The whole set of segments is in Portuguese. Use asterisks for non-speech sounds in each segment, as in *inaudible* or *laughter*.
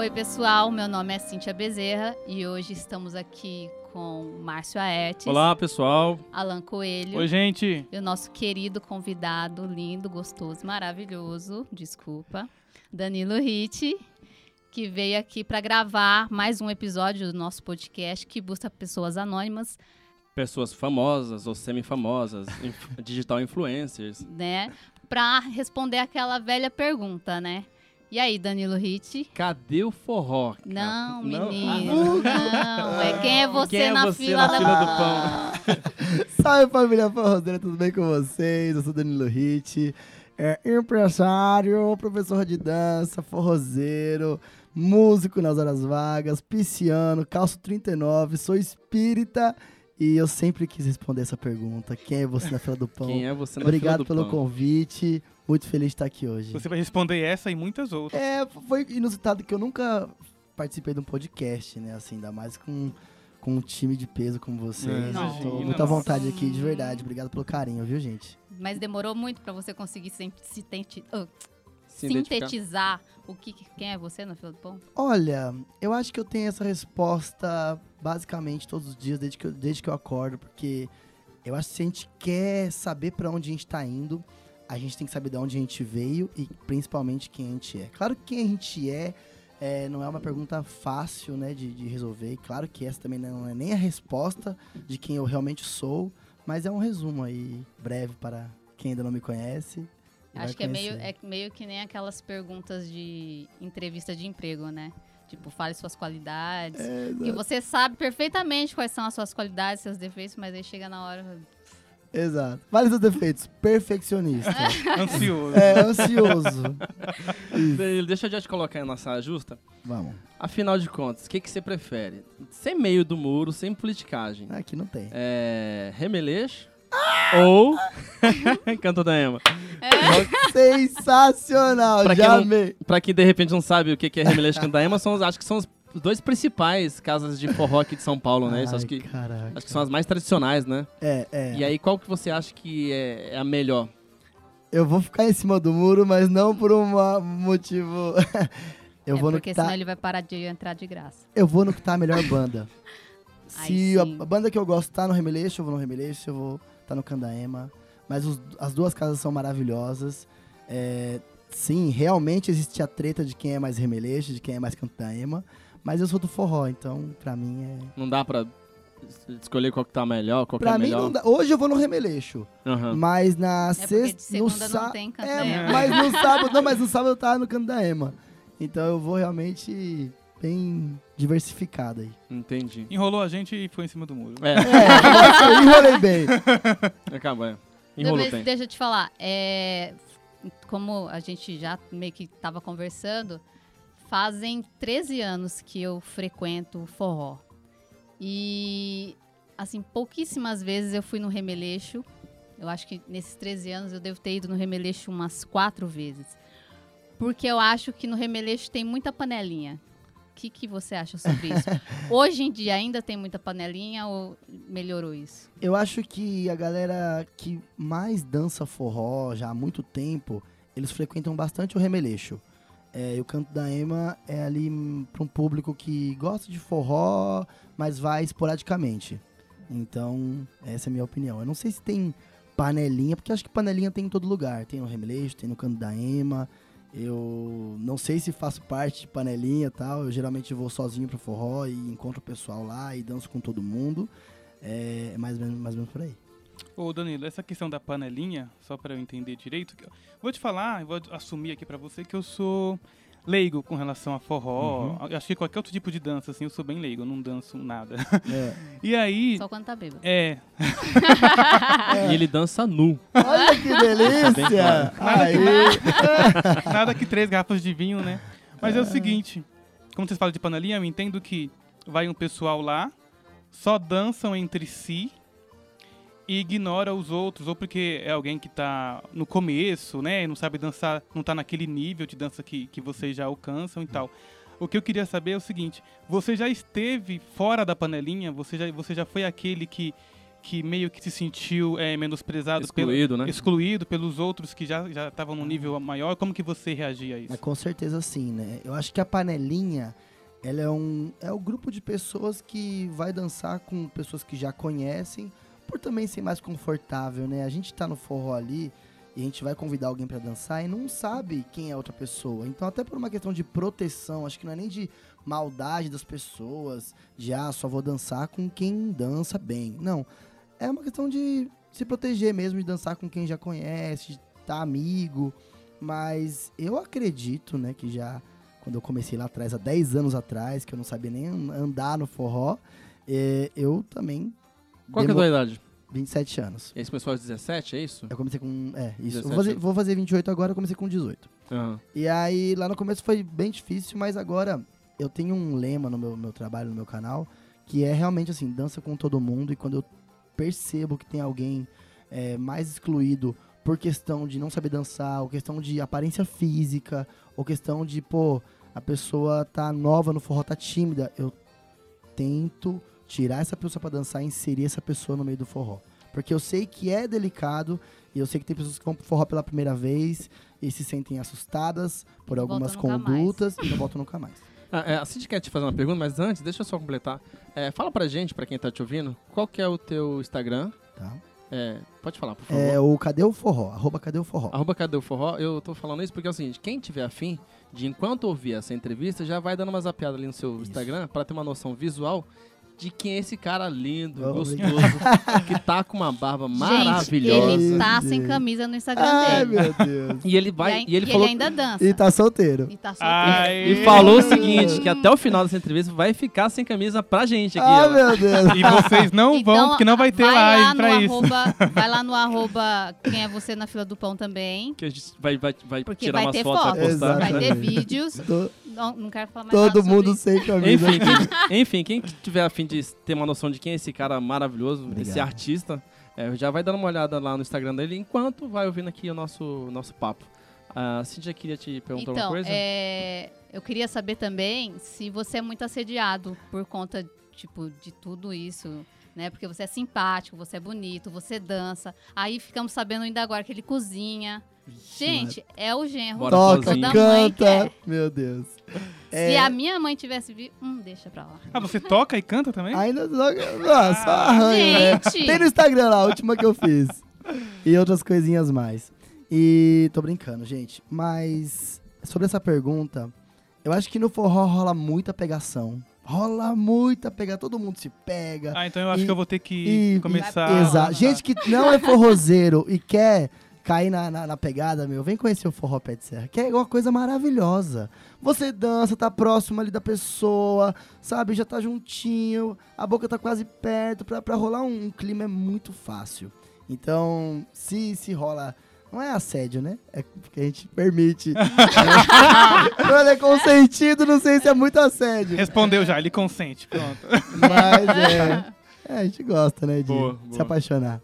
Oi, pessoal. Meu nome é Cíntia Bezerra e hoje estamos aqui com Márcio Aertes. Olá, pessoal. Alan Coelho. Oi, gente. E o nosso querido convidado, lindo, gostoso, maravilhoso, desculpa, Danilo Ritt, que veio aqui para gravar mais um episódio do nosso podcast que busca pessoas anônimas. Pessoas famosas ou semi-famosas, *laughs* digital influencers. Né? Para responder aquela velha pergunta, né? E aí, Danilo Hit? Cadê o forró? Cara? Não, menino, não. não. É quem é você, quem é na, você fila, na fila do pão? *laughs* Salve, família forrozeira, tudo bem com vocês? Eu sou Danilo Hit, é empresário, professor de dança, forrozeiro, músico nas horas vagas, pisciano, calço 39, sou espírita e eu sempre quis responder essa pergunta. Quem é você na fila do pão? Quem é você na Obrigado fila do pelo convite. Muito feliz de estar aqui hoje. Você vai responder essa e muitas outras. É, foi inusitado que eu nunca participei de um podcast, né? Assim, ainda mais com, com um time de peso como vocês. Não. Tô muita vontade aqui, de verdade. Obrigado pelo carinho, viu, gente? Mas demorou muito para você conseguir se, se, tenti, uh, sintetizar o que quem é você no fila do pão? Olha, eu acho que eu tenho essa resposta basicamente todos os dias desde que eu, desde que eu acordo, porque eu acho que se a gente quer saber para onde a gente tá indo, a gente tem que saber de onde a gente veio e principalmente quem a gente é. Claro que quem a gente é, é não é uma pergunta fácil, né, de, de resolver. E claro que essa também não é nem a resposta de quem eu realmente sou, mas é um resumo aí breve para quem ainda não me conhece. Acho que é meio, é meio que nem aquelas perguntas de entrevista de emprego, né? Tipo, fale suas qualidades. É, que você sabe perfeitamente quais são as suas qualidades, seus defeitos, mas aí chega na hora. Exato. Vale seus defeitos. Perfeccionista. *laughs* ansioso. É, ansioso. *laughs* Deixa eu já te colocar na saia justa. Vamos. Afinal de contas, o que, que você prefere? Sem meio do muro, sem politicagem. Aqui não tem. É. Remeleixo ou. *laughs* Canto da Ema. É. Sensacional, pra já quem, não, pra quem de repente não sabe o que é Remeleixo e Canto da Ema, são, acho que são os dois principais casas de forró aqui de São Paulo, né? Ai, acho, que, caraca. acho que são as mais tradicionais, né? É, é. E aí, qual que você acha que é, é a melhor? Eu vou ficar em cima do muro, mas não por um motivo. *laughs* eu é vou porque no tá... senão ele vai parar de entrar de graça. Eu vou no que tá a melhor banda. *laughs* Se a, a, banda que eu gosto tá no Remeleixo, eu vou no Remeleixo, eu vou tá no Candaema. Mas os, as duas casas são maravilhosas. É, sim, realmente existe a treta de quem é mais Remeleixo, de quem é mais Candaema. Mas eu sou do forró, então pra mim é. Não dá pra escolher qual que tá melhor, qual pra que é mim, melhor. Dá, hoje eu vou no Remeleixo. Uhum. Mas na é sexta. No sábado. É, mas no *laughs* sábado. Não, mas no sábado eu tava no Candaema. Então eu vou realmente bem diversificado aí. Entendi. Enrolou a gente e foi em cima do muro. É, é enrolei bem. *laughs* Acaba, é. Enrolou bem. Deixa eu te falar, é, como a gente já meio que tava conversando, fazem 13 anos que eu frequento forró. E, assim, pouquíssimas vezes eu fui no Remeleixo. Eu acho que nesses 13 anos eu devo ter ido no Remeleixo umas quatro vezes. Porque eu acho que no Remeleixo tem muita panelinha que, que você acha sobre isso? *laughs* Hoje em dia ainda tem muita panelinha ou melhorou isso? Eu acho que a galera que mais dança forró já há muito tempo, eles frequentam bastante o remeleixo. É, e o Canto da Ema é ali para um público que gosta de forró, mas vai esporadicamente. Então, essa é a minha opinião. Eu não sei se tem panelinha, porque acho que panelinha tem em todo lugar. Tem no Remeleixo, tem no Canto da Ema. Eu não sei se faço parte de panelinha e tal. Eu geralmente vou sozinho pro forró e encontro o pessoal lá e danço com todo mundo. É mais ou menos, mais ou menos por aí. Ô Danilo, essa questão da panelinha, só para eu entender direito, vou te falar, vou assumir aqui para você que eu sou leigo com relação a forró. Uhum. Acho que qualquer outro tipo de dança, assim, eu sou bem leigo, eu não danço nada. É. *laughs* e aí. Só quando tá bêbado. É. é. *laughs* E ele dança nu. Olha que delícia! nada, que, *laughs* nada que três garrafas de vinho, né? Mas é. é o seguinte: como vocês falam de panelinha, eu entendo que vai um pessoal lá, só dançam entre si e ignora os outros, ou porque é alguém que está no começo, né, não sabe dançar, não está naquele nível de dança que, que vocês já alcançam e tal. O que eu queria saber é o seguinte: você já esteve fora da panelinha? Você já, você já foi aquele que que meio que se sentiu é, menosprezado, Excluído, pelo, né? excluído pelos outros que já já estavam num nível maior? Como que você reagia a isso? Mas com certeza sim, né? Eu acho que a panelinha, ela é um é o grupo de pessoas que vai dançar com pessoas que já conhecem, por também ser mais confortável, né? A gente tá no forró ali e a gente vai convidar alguém pra dançar e não sabe quem é a outra pessoa. Então, até por uma questão de proteção, acho que não é nem de maldade das pessoas, de ah, só vou dançar com quem dança bem. Não. É uma questão de se proteger mesmo, de dançar com quem já conhece, de estar amigo. Mas eu acredito, né, que já quando eu comecei lá atrás, há 10 anos atrás, que eu não sabia nem an- andar no forró, eh, eu também. Qual que é a tua idade? 27 anos. Esse começou aos 17, é isso? Eu comecei com. É, isso. Eu 17 Vou fazer, vou fazer 28 agora, eu comecei com 18. Aham. E aí, lá no começo foi bem difícil, mas agora eu tenho um lema no meu, meu trabalho, no meu canal, que é realmente assim, dança com todo mundo. E quando eu percebo que tem alguém é, mais excluído por questão de não saber dançar, ou questão de aparência física, ou questão de, pô, a pessoa tá nova no forró, tá tímida, eu tento tirar essa pessoa pra dançar e inserir essa pessoa no meio do forró. Porque eu sei que é delicado e eu sei que tem pessoas que vão pro forró pela primeira vez e se sentem assustadas por algumas condutas e não voltam nunca mais. *laughs* Ah, é, a Cid quer te fazer uma pergunta, mas antes, deixa eu só completar. É, fala pra gente, pra quem tá te ouvindo, qual que é o teu Instagram? Tá? É, pode falar, por favor. É o Cadê o Forró? Arroba Cadê o Forró? Arroba Cadê o Forró? Eu tô falando isso porque é o seguinte, quem tiver afim de, enquanto ouvir essa entrevista, já vai dando uma zapeada ali no seu Isso. Instagram pra ter uma noção visual de quem é esse cara lindo, Oh, gostoso, que tá com uma barba Gente, maravilhosa. ele tá sem camisa no Instagram Ai, dele. meu Deus. E ele vai, e, aí- e ele e falou ainda dança. E tá solteiro. E tá solteiro. Ai. e falou o seguinte, que até o final dessa entrevista vai ficar sem camisa pra gente aqui, Ai, ó. meu Deus. E vocês não vão, porque não vai ter Então, vai live lá pra no isso. Arroba, vai lá no arroba quem é você na fila do pão também. Que a gente vai, vai, vai Porque tirar vai umas ter fotos pra fotos, postar. vai ter vídeos. Tô- Não, não quero falar mais todo nada sobre mundo isso. sem camisa. Enfim quem, enfim, quem tiver afim de ter uma noção de quem é esse cara maravilhoso, Obrigado. esse artista, é, já vai dando uma olhada lá no Instagram dele enquanto vai ouvindo aqui o nosso, nosso papo. A Cintia queria te perguntar Então, uma coisa? é, eu queria saber também se você é muito assediado por conta, tipo, de tudo isso, né? Porque você é simpático, você é bonito, você dança. Aí ficamos sabendo ainda agora que ele cozinha. Gente, é o genro Bora Toca, mãe canta. Meu Deus. Se É, a minha mãe tivesse visto, hum, deixa pra lá. Ah, você toca e canta também? Ainda ah, só arranha, né? Gente! Tem no Instagram lá, a última que eu fiz. E outras coisinhas mais. E tô brincando, gente. Mas sobre essa pergunta, eu acho que no forró rola muita pegação. Rola muita pegação. Todo mundo se pega. Ah, então eu acho E- que eu vou ter que E, começar. e- Exato. Gente que não é forrozeiro e quer cair na, na, na pegada, meu, vem conhecer o Forró Pé de Serra, que é uma coisa maravilhosa. Você dança, tá próximo ali da pessoa, sabe? Já tá juntinho, a boca tá quase perto. Pra, pra rolar um, um clima é muito fácil. Então, se, se rola. Não é assédio, né? É porque a gente permite. *laughs* Quando é consentido, não sei se é muito assédio. Respondeu já, ele consente. Pronto. Mas é. *laughs* É, a gente gosta, né? De Boa, se boa. apaixonar.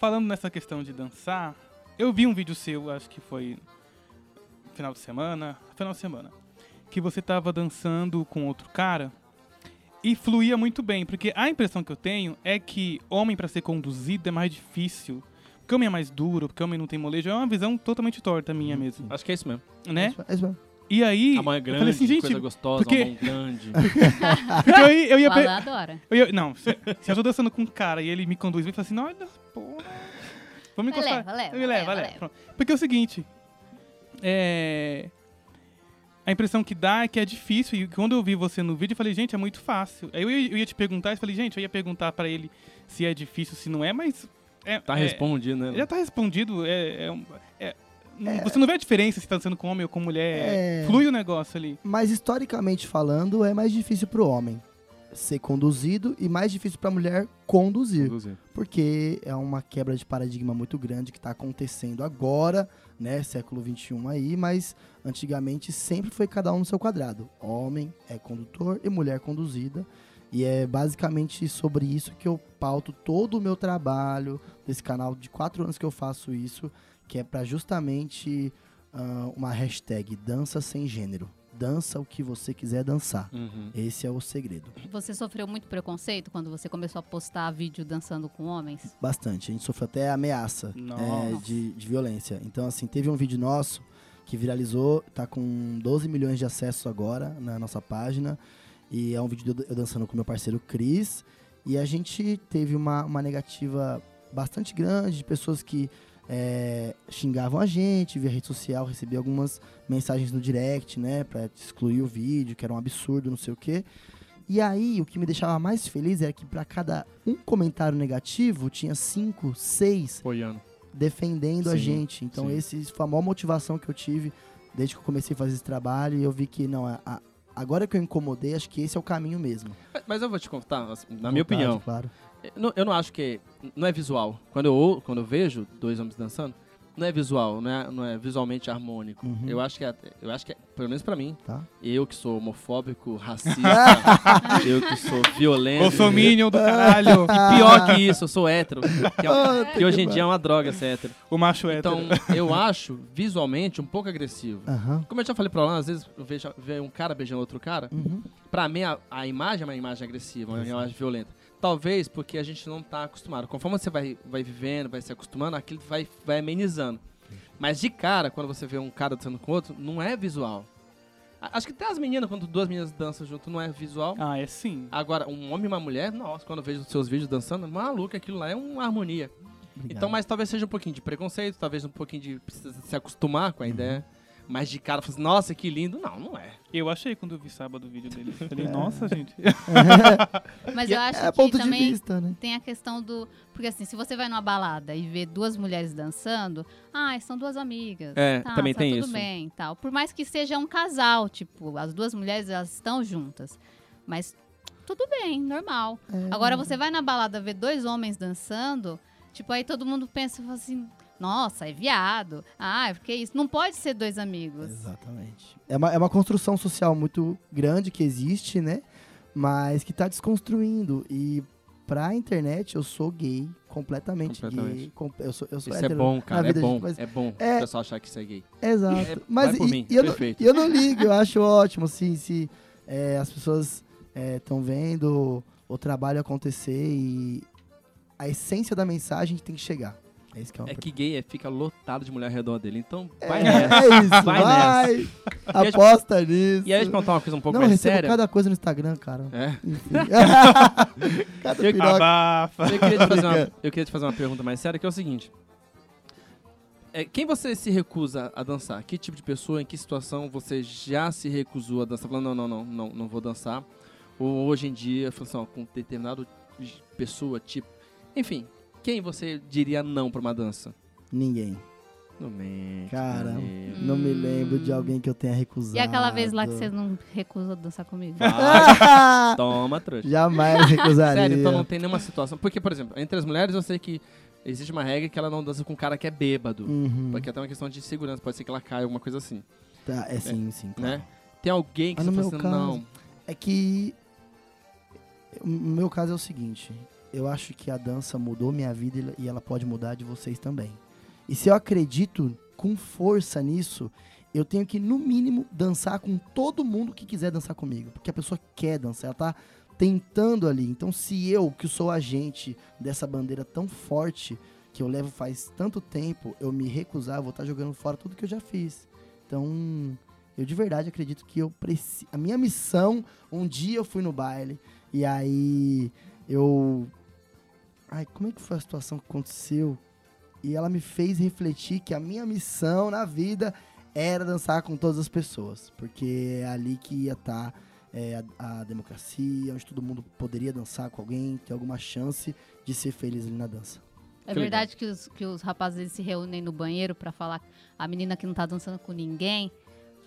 Falando nessa questão de dançar, eu vi um vídeo seu, acho que foi final de semana, final de semana, que você tava dançando com outro cara e fluía muito bem, porque a impressão que eu tenho é que homem pra ser conduzido é mais difícil. Porque homem é mais duro, porque homem não tem molejo, é uma visão totalmente torta minha mesmo, Acho que é isso mesmo. né? É isso mesmo. E aí, A mão é eu grande, falei assim, gente, coisa gostosa, porque- a mão grande. *laughs* porque eu, ia- eu ia, Alan adora. eu ia- não, se, eu tô dançando com um cara e ele me conduz e fala assim, olha, porra, vamos Vai, encostar. leva, leva, Eu leva, leva, leva. Porque é o seguinte, é... A impressão que dá é que é difícil, e quando eu vi você no vídeo, eu falei, gente, é muito fácil. Aí eu ia, eu ia te perguntar, eu falei, gente, eu ia perguntar pra ele se é difícil, se não é, mas... É, Tá é- respondido, né? Já tá respondido, é... é é- não- Você não vê a diferença se tá dançando com homem ou com mulher, É. flui o negócio ali. Mas historicamente falando, é mais difícil pro homem ser conduzido e mais difícil pra mulher conduzir. Inclusive. Porque é uma quebra de paradigma muito grande que tá acontecendo agora, né, século XXI aí, mas antigamente sempre foi cada um no seu quadrado. Homem é condutor e mulher conduzida. E é basicamente sobre isso que eu pauto todo o meu trabalho desse canal de quatro anos que eu faço isso, que é pra justamente ah, uma hashtag dança sem gênero. Dança o que você quiser dançar. Uhum. Esse é o segredo. Você sofreu muito preconceito quando você começou a postar vídeo dançando com homens? Bastante. A gente sofreu até ameaça é, de, de violência. Então, assim, teve um vídeo nosso que viralizou, tá com 12 milhões de acessos agora na nossa página. E é um vídeo de eu dançando com meu parceiro Cris. E a gente teve uma, uma negativa bastante grande de pessoas que é, xingavam a gente via rede social, recebi algumas mensagens no direct, né, pra excluir o vídeo, que era um absurdo, não sei o quê. E aí, o que me deixava mais feliz era que pra cada um comentário negativo, tinha cinco, seis Apoiando. defendendo a Sim, gente. Então, sim. esse foi a maior motivação que eu tive desde que eu comecei a fazer esse trabalho. E eu vi que, não, a- a- agora que eu incomodei, acho que esse é o caminho mesmo. Mas- Mas eu vou te contar, assim, na minha Vontade, opinião, Claro. Eu não, eu não acho que. Não é visual. Quando eu, quando eu vejo dois homens dançando, não é visual, não é, não é visualmente harmônico. Uhum. Eu acho que é, eu acho que é, pelo menos pra mim, Tá? eu que sou homofóbico, *laughs* racista, eu que sou violento. Bolsominion do caralho. E pior que isso, eu sou hétero. Que, é- Ah, que hoje em dia é uma droga ser hétero. o macho hétero. Então, *laughs* eu acho visualmente um pouco agressivo. Aham. Como eu já falei pra Alan, às vezes eu vejo, vejo um cara beijando outro cara, Uhum. pra mim a, a imagem é uma imagem agressiva, uma imagem violenta. Talvez porque a gente não tá acostumado. Conforme você vai, vai vivendo, vai se acostumando, aquilo vai, vai amenizando. Mas de cara, quando você vê um cara dançando com outro, não é visual. Acho que até as meninas, quando duas meninas dançam junto, não é visual. Ah, é sim. Agora, um homem e uma mulher, nossa, quando eu vejo os seus vídeos dançando, maluco, aquilo lá é uma harmonia. Obrigado. Então, mas talvez seja um pouquinho de preconceito, talvez um pouquinho de se acostumar Uhum. com a ideia. Mas de cara, assim, nossa, que lindo. Não, não é. Eu achei quando eu vi sábado o vídeo dele. Falei, É. nossa, gente. *laughs* Mas eu acho é que ponto de também vista, né? tem a questão do. Porque assim, se você vai numa balada e vê duas mulheres dançando, ah, são duas amigas. É, tá, também tá tem tudo isso. bem tal. Por mais que seja um casal, tipo, as duas mulheres elas estão juntas. Mas tudo bem, normal. É. Agora você vai na balada ver dois homens dançando, tipo, aí todo mundo pensa assim. Nossa, é viado. Ah, porque isso? Não pode ser dois amigos. Exatamente. É uma, é uma construção social muito grande que existe, né? Mas que tá desconstruindo. E pra internet eu sou gay, completamente, Completamente. gay. com- Eu sou, eu sou Isso é bom, cara. É bom. mas- É bom É- o pessoal achar que isso é gay. Exato. É, Mas vai por e, mim, e eu, não, eu não ligo, eu acho ótimo, assim, se é, as pessoas estão vendo o trabalho acontecer e a essência da mensagem tem que chegar. É isso que é uma É que gay é, fica lotado de mulher ao redor dele. Então, É, vai nessa. é isso, Vai vai, aposta nisso. E aí, eu contar uma coisa um pouco não, eu mais séria. cada coisa no Instagram, cara. É. Enfim. *laughs* *laughs* cada Eu- piroca. Abafa. Eu queria, te fazer uma, eu queria te fazer uma pergunta mais séria, que é o seguinte. É, quem você se recusa a dançar? Que tipo de pessoa, em que situação você já se recusou a dançar? Falando, não, não, não, não, não vou dançar. Ou hoje em dia, assim, ó, com determinado pessoa, tipo... Enfim, quem você diria não pra uma dança? Ninguém. Não mente. Cara, não mente. Não me lembro de alguém que eu tenha recusado. E aquela vez lá que você não recusou dançar comigo? Vai, *laughs* toma, trouxa. Jamais recusaria. Sério, então não tem nenhuma situação. Porque, por exemplo, entre as mulheres eu sei que existe uma regra que ela não dança com um cara que é bêbado. Uhum. Porque é até uma questão de segurança, pode ser que ela caia, alguma coisa assim, Tá, é sim, sim. claro. né? Tem alguém que Mas você no fala meu assim, caso- não, É que. O meu caso é o seguinte: eu acho que a dança mudou minha vida e ela- pode mudar de vocês também. E se eu acredito com força nisso, eu tenho que, no mínimo, dançar com todo mundo que quiser dançar comigo. Porque a pessoa quer dançar, ela tá tentando ali. Então, se eu, que sou agente dessa bandeira tão forte, que eu levo faz tanto tempo, eu me recusar, eu vou estar jogando fora tudo que eu já fiz. Então, eu de verdade acredito que eu preciso. A minha missão, um dia eu fui no baile e aí eu. Ai, como é que foi a situação que aconteceu? E ela me fez refletir que a minha missão na vida era dançar com todas as pessoas. Porque é ali que ia estar a, a democracia, onde todo mundo poderia dançar com alguém, ter alguma chance de ser feliz ali na dança. É Que verdade que os, que os rapazes se reúnem no banheiro pra falar a menina que não tá dançando com ninguém,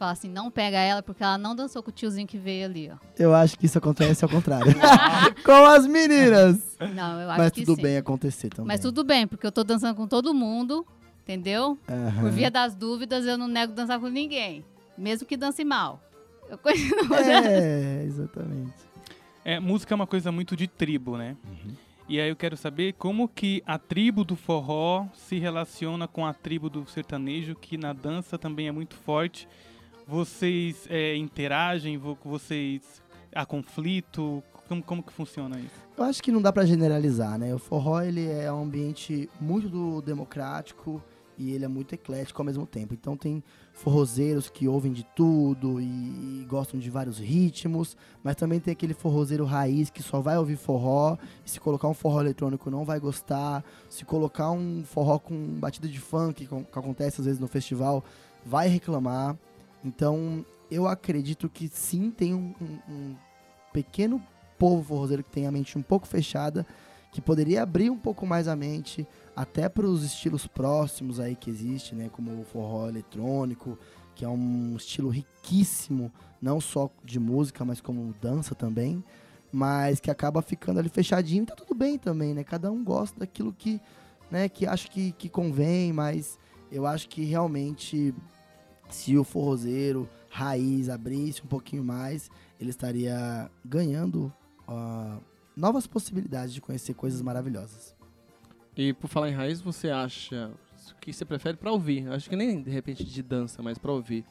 fala assim, não pega ela porque ela não dançou com o tiozinho que veio ali, ó. Eu acho que isso acontece ao contrário. *laughs* *laughs* com as meninas! Não, eu acho Mas que tudo sim. bem acontecer também. Mas tudo bem, porque eu tô dançando com todo mundo, entendeu? Aham. Por via das dúvidas, eu não nego dançar com ninguém. Mesmo que dance mal. Eu continuo *laughs* É, exatamente. É, música é uma coisa muito de tribo, né? Uhum. E aí eu quero saber como que a tribo do forró se relaciona com a tribo do sertanejo, que na dança também é muito forte. Vocês é, interagem, vo- vocês há conflito? Como, como que funciona isso? Eu acho que não dá pra generalizar, né? O forró ele é um ambiente muito democrático e ele é muito eclético ao mesmo tempo. Então tem forrozeiros que ouvem de tudo e, e gostam de vários ritmos, mas também tem aquele forrozeiro raiz que só vai ouvir forró, se colocar um forró eletrônico não vai gostar, se colocar um forró com batida de funk, que acontece às vezes no festival, vai reclamar. Então eu acredito que sim tem um- um- um pequeno povo forrozeiro que tem a mente um pouco fechada, que poderia abrir um pouco mais a mente até para os estilos próximos aí que existe, né, como o forró eletrônico, que é um estilo riquíssimo, não só de música, mas como dança também, mas que acaba ficando ali fechadinho, tá tudo bem também, né? Cada um gosta daquilo que, né, que acha que, que convém, mas eu acho que realmente se o forrozeiro raiz abrisse um pouquinho mais, ele estaria ganhando ó, novas possibilidades de conhecer coisas maravilhosas. E por falar em raiz, você acha o que você prefere pra ouvir? Acho que nem de repente de dança, mas pra ouvir.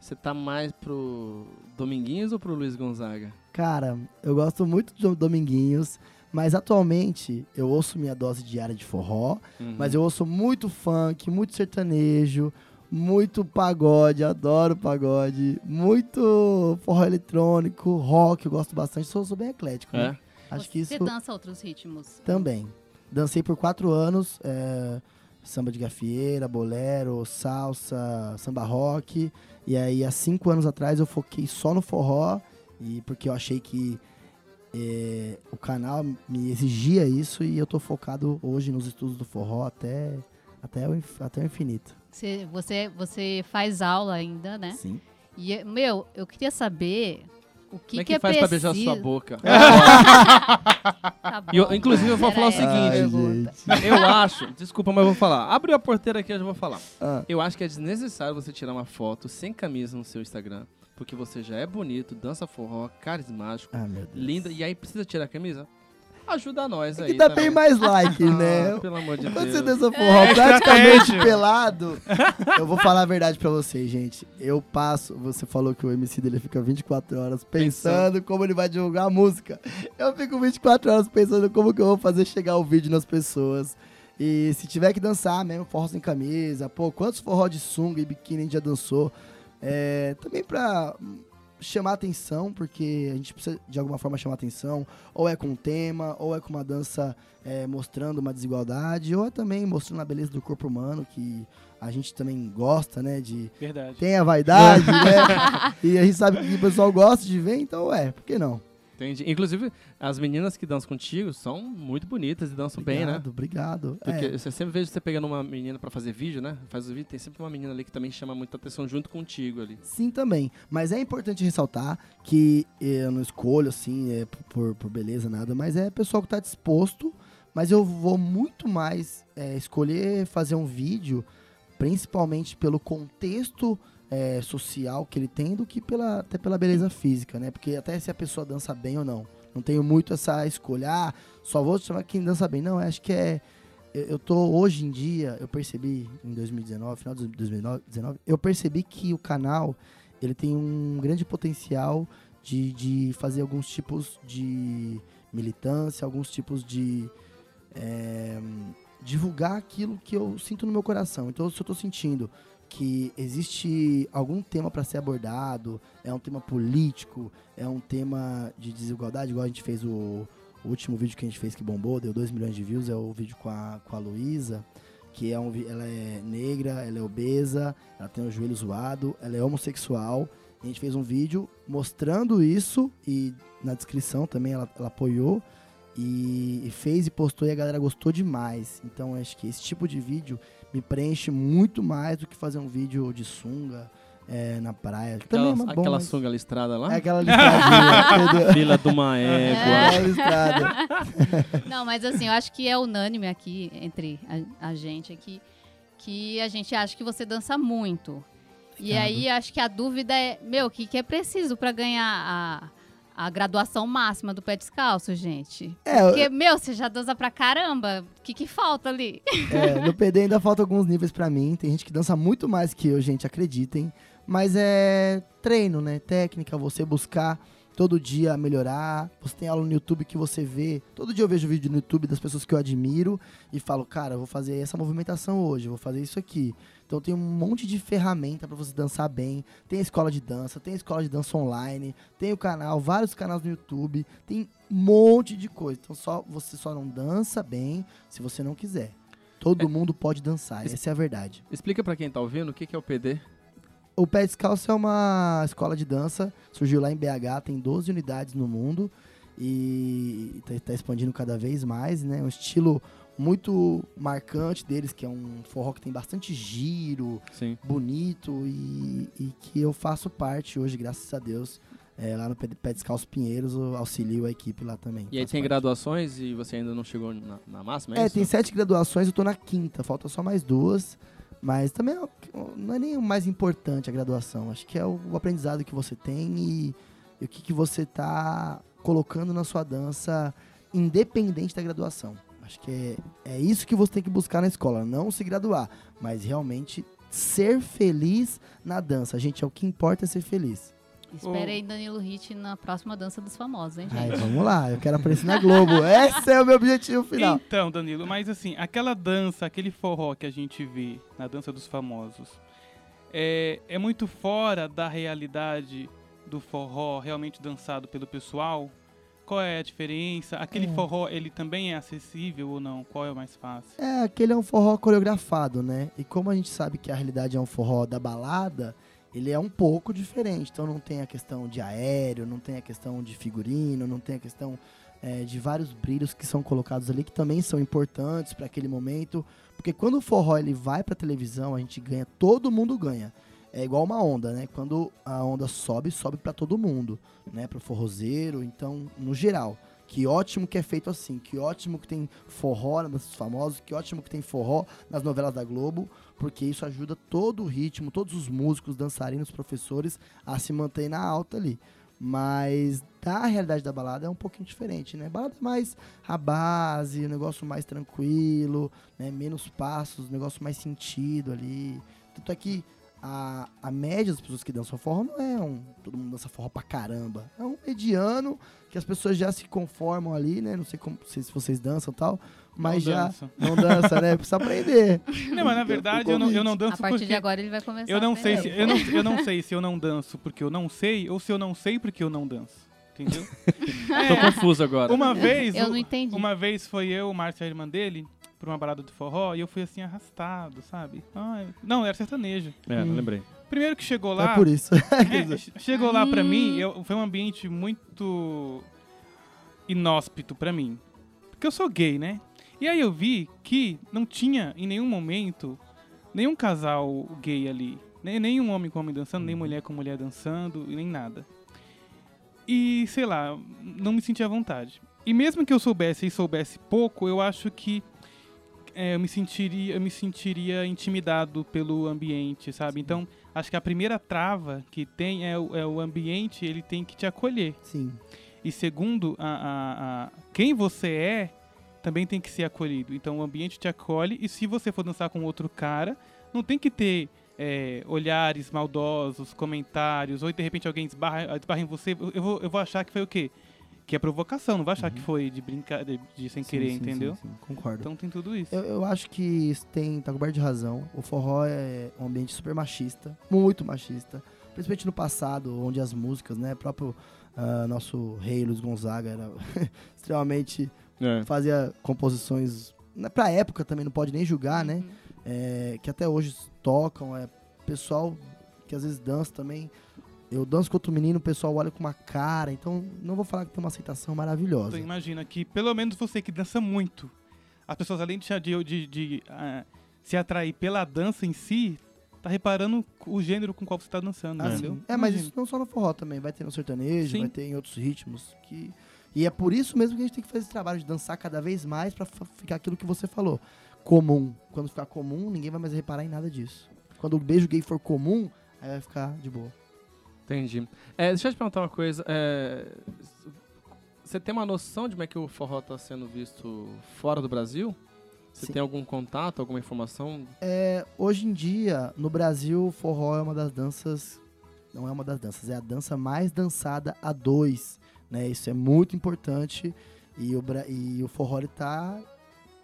Você tá mais pro Dominguinhos ou pro Luiz Gonzaga? Cara, eu gosto muito de Dominguinhos, mas atualmente eu ouço minha dose diária de forró, Uhum. mas eu ouço muito funk, muito sertanejo, muito pagode, adoro pagode, muito forró eletrônico, rock, eu gosto bastante, sou, sou bem eclético, É? né? Acho que Você isso dança outros ritmos? também. Dancei por quatro anos, é, samba de gafieira, bolero, salsa, samba rock, e aí há cinco anos atrás eu foquei só no forró, e porque eu achei que é, o canal me exigia isso e eu tô focado hoje nos estudos do forró até, até, o, até o infinito. Você, você, você faz aula ainda, né? Sim. E, é- meu, eu queria saber o que, Como é que que, é faz pra preciso... beijar sua boca? *laughs* Tá bom, eu- inclusive, eu vou falar o aí, seguinte. pergunta. Eu acho, desculpa, mas eu vou falar. Abriu a porteira aqui, eu já vou falar. Ah, Eu acho que é desnecessário você tirar uma foto sem camisa no seu Instagram, porque você já é bonito, dança forró, carismático, ah, linda, e aí precisa tirar a camisa? Ajuda nós É aí. que dá também. bem mais like, *laughs* né? Ah, pelo amor de Quando você Deus. dança forró É praticamente estratégia. pelado, eu vou falar a verdade pra vocês, gente. Eu passo, você falou que o MC dele fica 24 horas pensando como ele vai divulgar a música. Eu fico 24 horas pensando como que eu vou fazer chegar o vídeo nas pessoas. E se tiver que dançar mesmo, forró sem camisa, pô, quantos forró de sunga e biquíni a gente já dançou? É, também pra chamar atenção, porque a gente precisa de alguma forma chamar atenção, ou é com um tema, ou é com uma dança é, mostrando uma desigualdade, ou é também mostrando a beleza do corpo humano, que a gente também gosta, né, de... Verdade. Tem a vaidade, né? E a gente sabe que o pessoal gosta de ver, então, é, por que não? Entendi. Inclusive, as meninas que dançam contigo são muito bonitas e dançam bem, né? Obrigado, obrigado. Porque É, você sempre vejo você pegando uma menina pra fazer vídeo, né? Faz o vídeo, tem sempre uma menina ali que também chama muita atenção junto contigo ali. Sim, também. Mas é importante ressaltar que eu não escolho, assim, é, por, por beleza, nada, mas é pessoal que tá disposto. Mas eu vou muito mais é, escolher fazer um vídeo, principalmente pelo contexto é, social que ele tem, do que pela, até pela beleza física, né? Porque até se a pessoa dança bem ou não. Não tenho muito essa escolha, ah, só vou chamar quem dança bem. Não, acho que é. Eu eu tô hoje em dia, eu percebi em 2019, final de 2019, eu percebi que o canal ele tem um grande potencial de, de fazer alguns tipos de militância, alguns tipos de é, divulgar aquilo que eu sinto no meu coração. Então, se eu tô sentindo que existe algum tema para ser abordado, é um tema político, é um tema de desigualdade, igual a gente fez o, o último vídeo que a gente fez que bombou, deu 2 milhões de views, é o vídeo com a, com a Luísa, que é um, ela é negra, ela é obesa, ela tem o joelho zoado, ela é homossexual. A gente fez um vídeo mostrando isso e na descrição também ela, ela apoiou e, e fez e postou e a galera gostou demais. Então acho que esse tipo de vídeo me preenche muito mais do que fazer um vídeo de sunga é, na praia. que Também é Aquela, uma bom, aquela mas sunga listrada lá? É aquela *laughs* entendeu? Fila de uma égua. Aquela listrada. *laughs* Não, mas assim, eu acho que é unânime aqui entre a, a gente aqui que a gente acha que você dança muito. E aí acho que a dúvida é, meu, o que, que é preciso pra ganhar a, a graduação máxima do pé descalço, gente? É, eu- Porque, meu, você já dança pra caramba. O que, que falta ali? É, no PD ainda falta alguns níveis pra mim. Tem gente que dança muito mais que eu, gente, acreditem. Mas é treino, né? Técnica, você buscar todo dia melhorar. Você tem aula no YouTube que você vê. Todo dia eu vejo vídeo no YouTube das pessoas que eu admiro e falo, cara, eu vou fazer essa movimentação hoje, eu vou fazer isso aqui. Então tem um monte de ferramenta para você dançar bem. Tem a escola de dança, tem a escola de dança online, tem o canal, vários canais no YouTube, tem um monte de coisa. Então só você só não dança bem se você não quiser. Todo É. mundo pode dançar, Es- essa é a verdade. Explica pra quem tá ouvindo o que, que é o PD. O Pé Descalço é uma escola de dança, surgiu lá em BH, tem 12 unidades no mundo e está expandindo cada vez mais, né? Um estilo muito marcante deles, que é um forró que tem bastante giro, Sim. bonito e, e que eu faço parte hoje, graças a Deus. É, lá no Pé Descalço Pinheiros, eu auxilio a equipe lá também. E aí tem parte. graduações e você ainda não chegou na, na máxima, é, É, tem sete graduações, eu tô na quinta, falta só mais duas. Mas também é não é nem o mais importante a graduação. Acho que é o, aprendizado que você tem e, e o que, que você tá colocando na sua dança, independente da graduação. Acho que é, é isso que você tem que buscar na escola. Não se graduar, mas realmente ser feliz na dança. Gente, é o que importa é ser feliz. Espera aí Danilo Hit na próxima dança dos famosos, hein, gente? vamos lá, eu quero aparecer na Globo. *laughs* Esse é o meu objetivo final. Então, Danilo, mas assim, aquela dança, aquele forró que a gente vê na dança dos famosos, é, é muito fora da realidade do forró realmente dançado pelo pessoal? Qual é a diferença? Aquele É. forró, ele também é acessível ou não? Qual é o mais fácil? É, aquele é um forró coreografado, né? E como a gente sabe que a realidade é um forró da balada, ele é um pouco diferente. Então não tem a questão de aéreo, não tem a questão de figurino, não tem a questão é, de vários brilhos que são colocados ali, que também são importantes para aquele momento. Porque quando o forró ele vai pra televisão, a gente ganha, todo mundo ganha. É igual uma onda, né? Quando a onda sobe, sobe pra todo mundo, né? Pro forrozeiro, então, no geral. Que ótimo que é feito assim, que ótimo que tem forró nas famosos, que ótimo que tem forró nas novelas da Globo, porque isso ajuda todo o ritmo, todos os músicos, dançarinos, professores a se manter na alta ali. Mas da realidade da balada é um pouquinho diferente, né? Balada é mais a base, um negócio mais tranquilo, né? Menos passos, negócio mais sentido ali. Tanto é que a, a média das pessoas que dançam forró não é um. Todo mundo dança forró pra caramba. É um mediano que as pessoas já se conformam ali, né? Não sei como, se se vocês dançam e tal, mas Não já dança. não dança, né? Precisa aprender. *laughs* Não, mas na verdade eu não, eu não A danço partir porque... de agora ele vai começar Eu não a sei se eu não, eu não sei se eu não danço porque eu não sei ou se eu não sei porque eu não danço. Entendeu? *laughs* Tô confuso agora. Uma vez, Eu não entendi. uma vez foi eu, o Márcio e a irmã dele, pra uma balada de forró, e eu fui assim arrastado, sabe? Ai, não, era sertanejo. É, não lembrei. Primeiro que chegou lá, É por isso. *laughs* *laughs* é, che- chegou lá pra Hum. mim, eu- foi um ambiente muito inóspito pra mim. Porque eu sou gay, né? E aí eu vi que não tinha em nenhum momento nenhum casal gay ali. Nem, nem um homem com homem dançando, nem mulher com mulher dançando, e nem nada. E, sei lá, não me senti à vontade. E mesmo que eu soubesse e soubesse pouco, eu acho que é, eu, me sentiria, eu me sentiria intimidado pelo ambiente, sabe? Então, acho que a primeira trava que tem é o, é o ambiente, ele tem que te acolher. Sim. E segundo, a, a- a- quem você é também tem que ser acolhido. Então o ambiente te acolhe e se você for dançar com outro cara, não tem que ter é, olhares maldosos, comentários, ou de repente alguém esbarra, esbarra em você, eu- eu vou, eu vou achar que foi o quê? Que é provocação, não vou achar que foi de brincadeira, de sem Sim, querer, sim, entendeu? sim, sim, concordo. Então tem tudo isso. Eu, eu acho que isso tem, tá coberto de razão. O forró é um ambiente super machista, muito machista. Principalmente no passado, onde as músicas, né? próprio ah, nosso rei Luiz Gonzaga era *laughs* extremamente. É. fazia composições. Né, pra época também, não pode nem julgar, né? Uhum. é, que até hoje tocam, é pessoal que às vezes dança também. Eu danço com outro menino, o pessoal olha com uma cara, então não vou falar que tem uma aceitação maravilhosa. Então imagina que pelo menos você que dança muito, as pessoas além de, de, de- de, ah, se atrair pela dança em si, tá reparando o gênero com qual você tá dançando, Ah, entendeu? É, mas Imagina. isso não só no forró também, vai ter no sertanejo, Sim. vai ter em outros ritmos. Que... E é por isso mesmo que a gente tem que fazer esse trabalho de dançar cada vez mais pra fa- ficar aquilo que você falou. Comum. Quando ficar comum, ninguém vai mais reparar em nada disso. Quando o beijo gay for comum, aí vai ficar de boa. Entendi. É, deixa eu te perguntar uma coisa. é, Você tem uma noção de como é que o forró tá sendo visto fora do Brasil? Você Sim. tem algum contato, alguma informação? É, hoje em dia, no Brasil, o forró é uma das danças. Não é uma das danças, é a dança mais dançada a dois. Né? Isso é muito importante. E o, e o forró está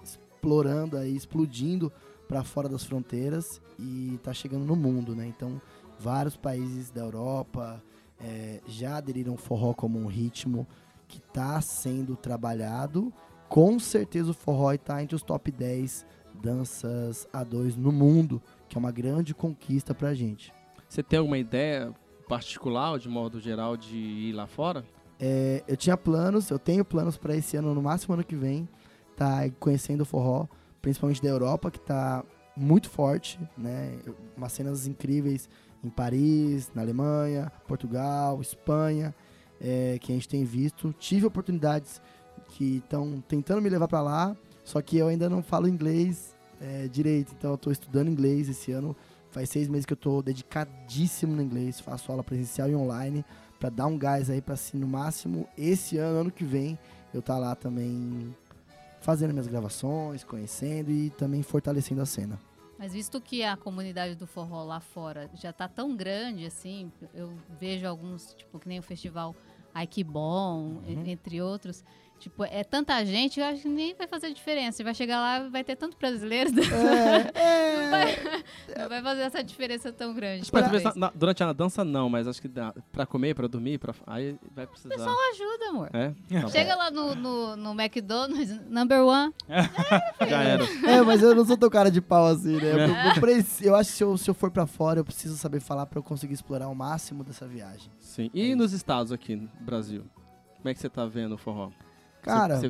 explorando aí, explodindo para fora das fronteiras e está chegando no mundo, né? Então, vários países da Europa é, já aderiram ao forró como um ritmo que está sendo trabalhado. Com certeza o forró está entre os top 10 danças A2 no mundo, que é uma grande conquista pra gente. Você tem alguma ideia particular, ou de modo geral, de ir lá fora? É, eu tinha planos, eu tenho planos para esse ano, no máximo ano que vem, tá conhecendo o forró, principalmente da Europa, que tá muito forte, né? Umas cenas incríveis em Paris, na Alemanha, Portugal, Espanha, é, que a gente tem visto. Tive oportunidades que estão tentando me levar para lá, só que eu ainda não falo inglês é, direito, então eu tô estudando inglês esse ano. Faz seis meses que eu tô dedicadíssimo no inglês, faço aula presencial e online para dar um gás aí para assim, no máximo esse ano, ano que vem, eu tá lá também fazendo minhas gravações, conhecendo e também fortalecendo a cena. Mas visto que a comunidade do forró lá fora já tá tão grande assim, eu vejo alguns, tipo, que nem o festival Ai Que Bom, e- entre outros. Tipo, é tanta gente, eu acho que nem vai fazer diferença. Você vai chegar lá vai ter tanto brasileiro, É, não, vai, não vai fazer essa diferença tão grande. Na- na- durante a dança, não, mas acho que dá, pra comer, pra dormir, pra, aí vai precisar. Ajuda, amor. É? Tá bom. Chega lá no, no, no McDonald's, number one. Já era. é, mas eu não sou tão cara de pau assim, né? Eu, eu eu acho que se eu, se eu for para fora, eu preciso saber falar para eu conseguir explorar o máximo dessa viagem. Sim. E nos estados aqui no Brasil? Como é que você tá vendo o forró? Cara,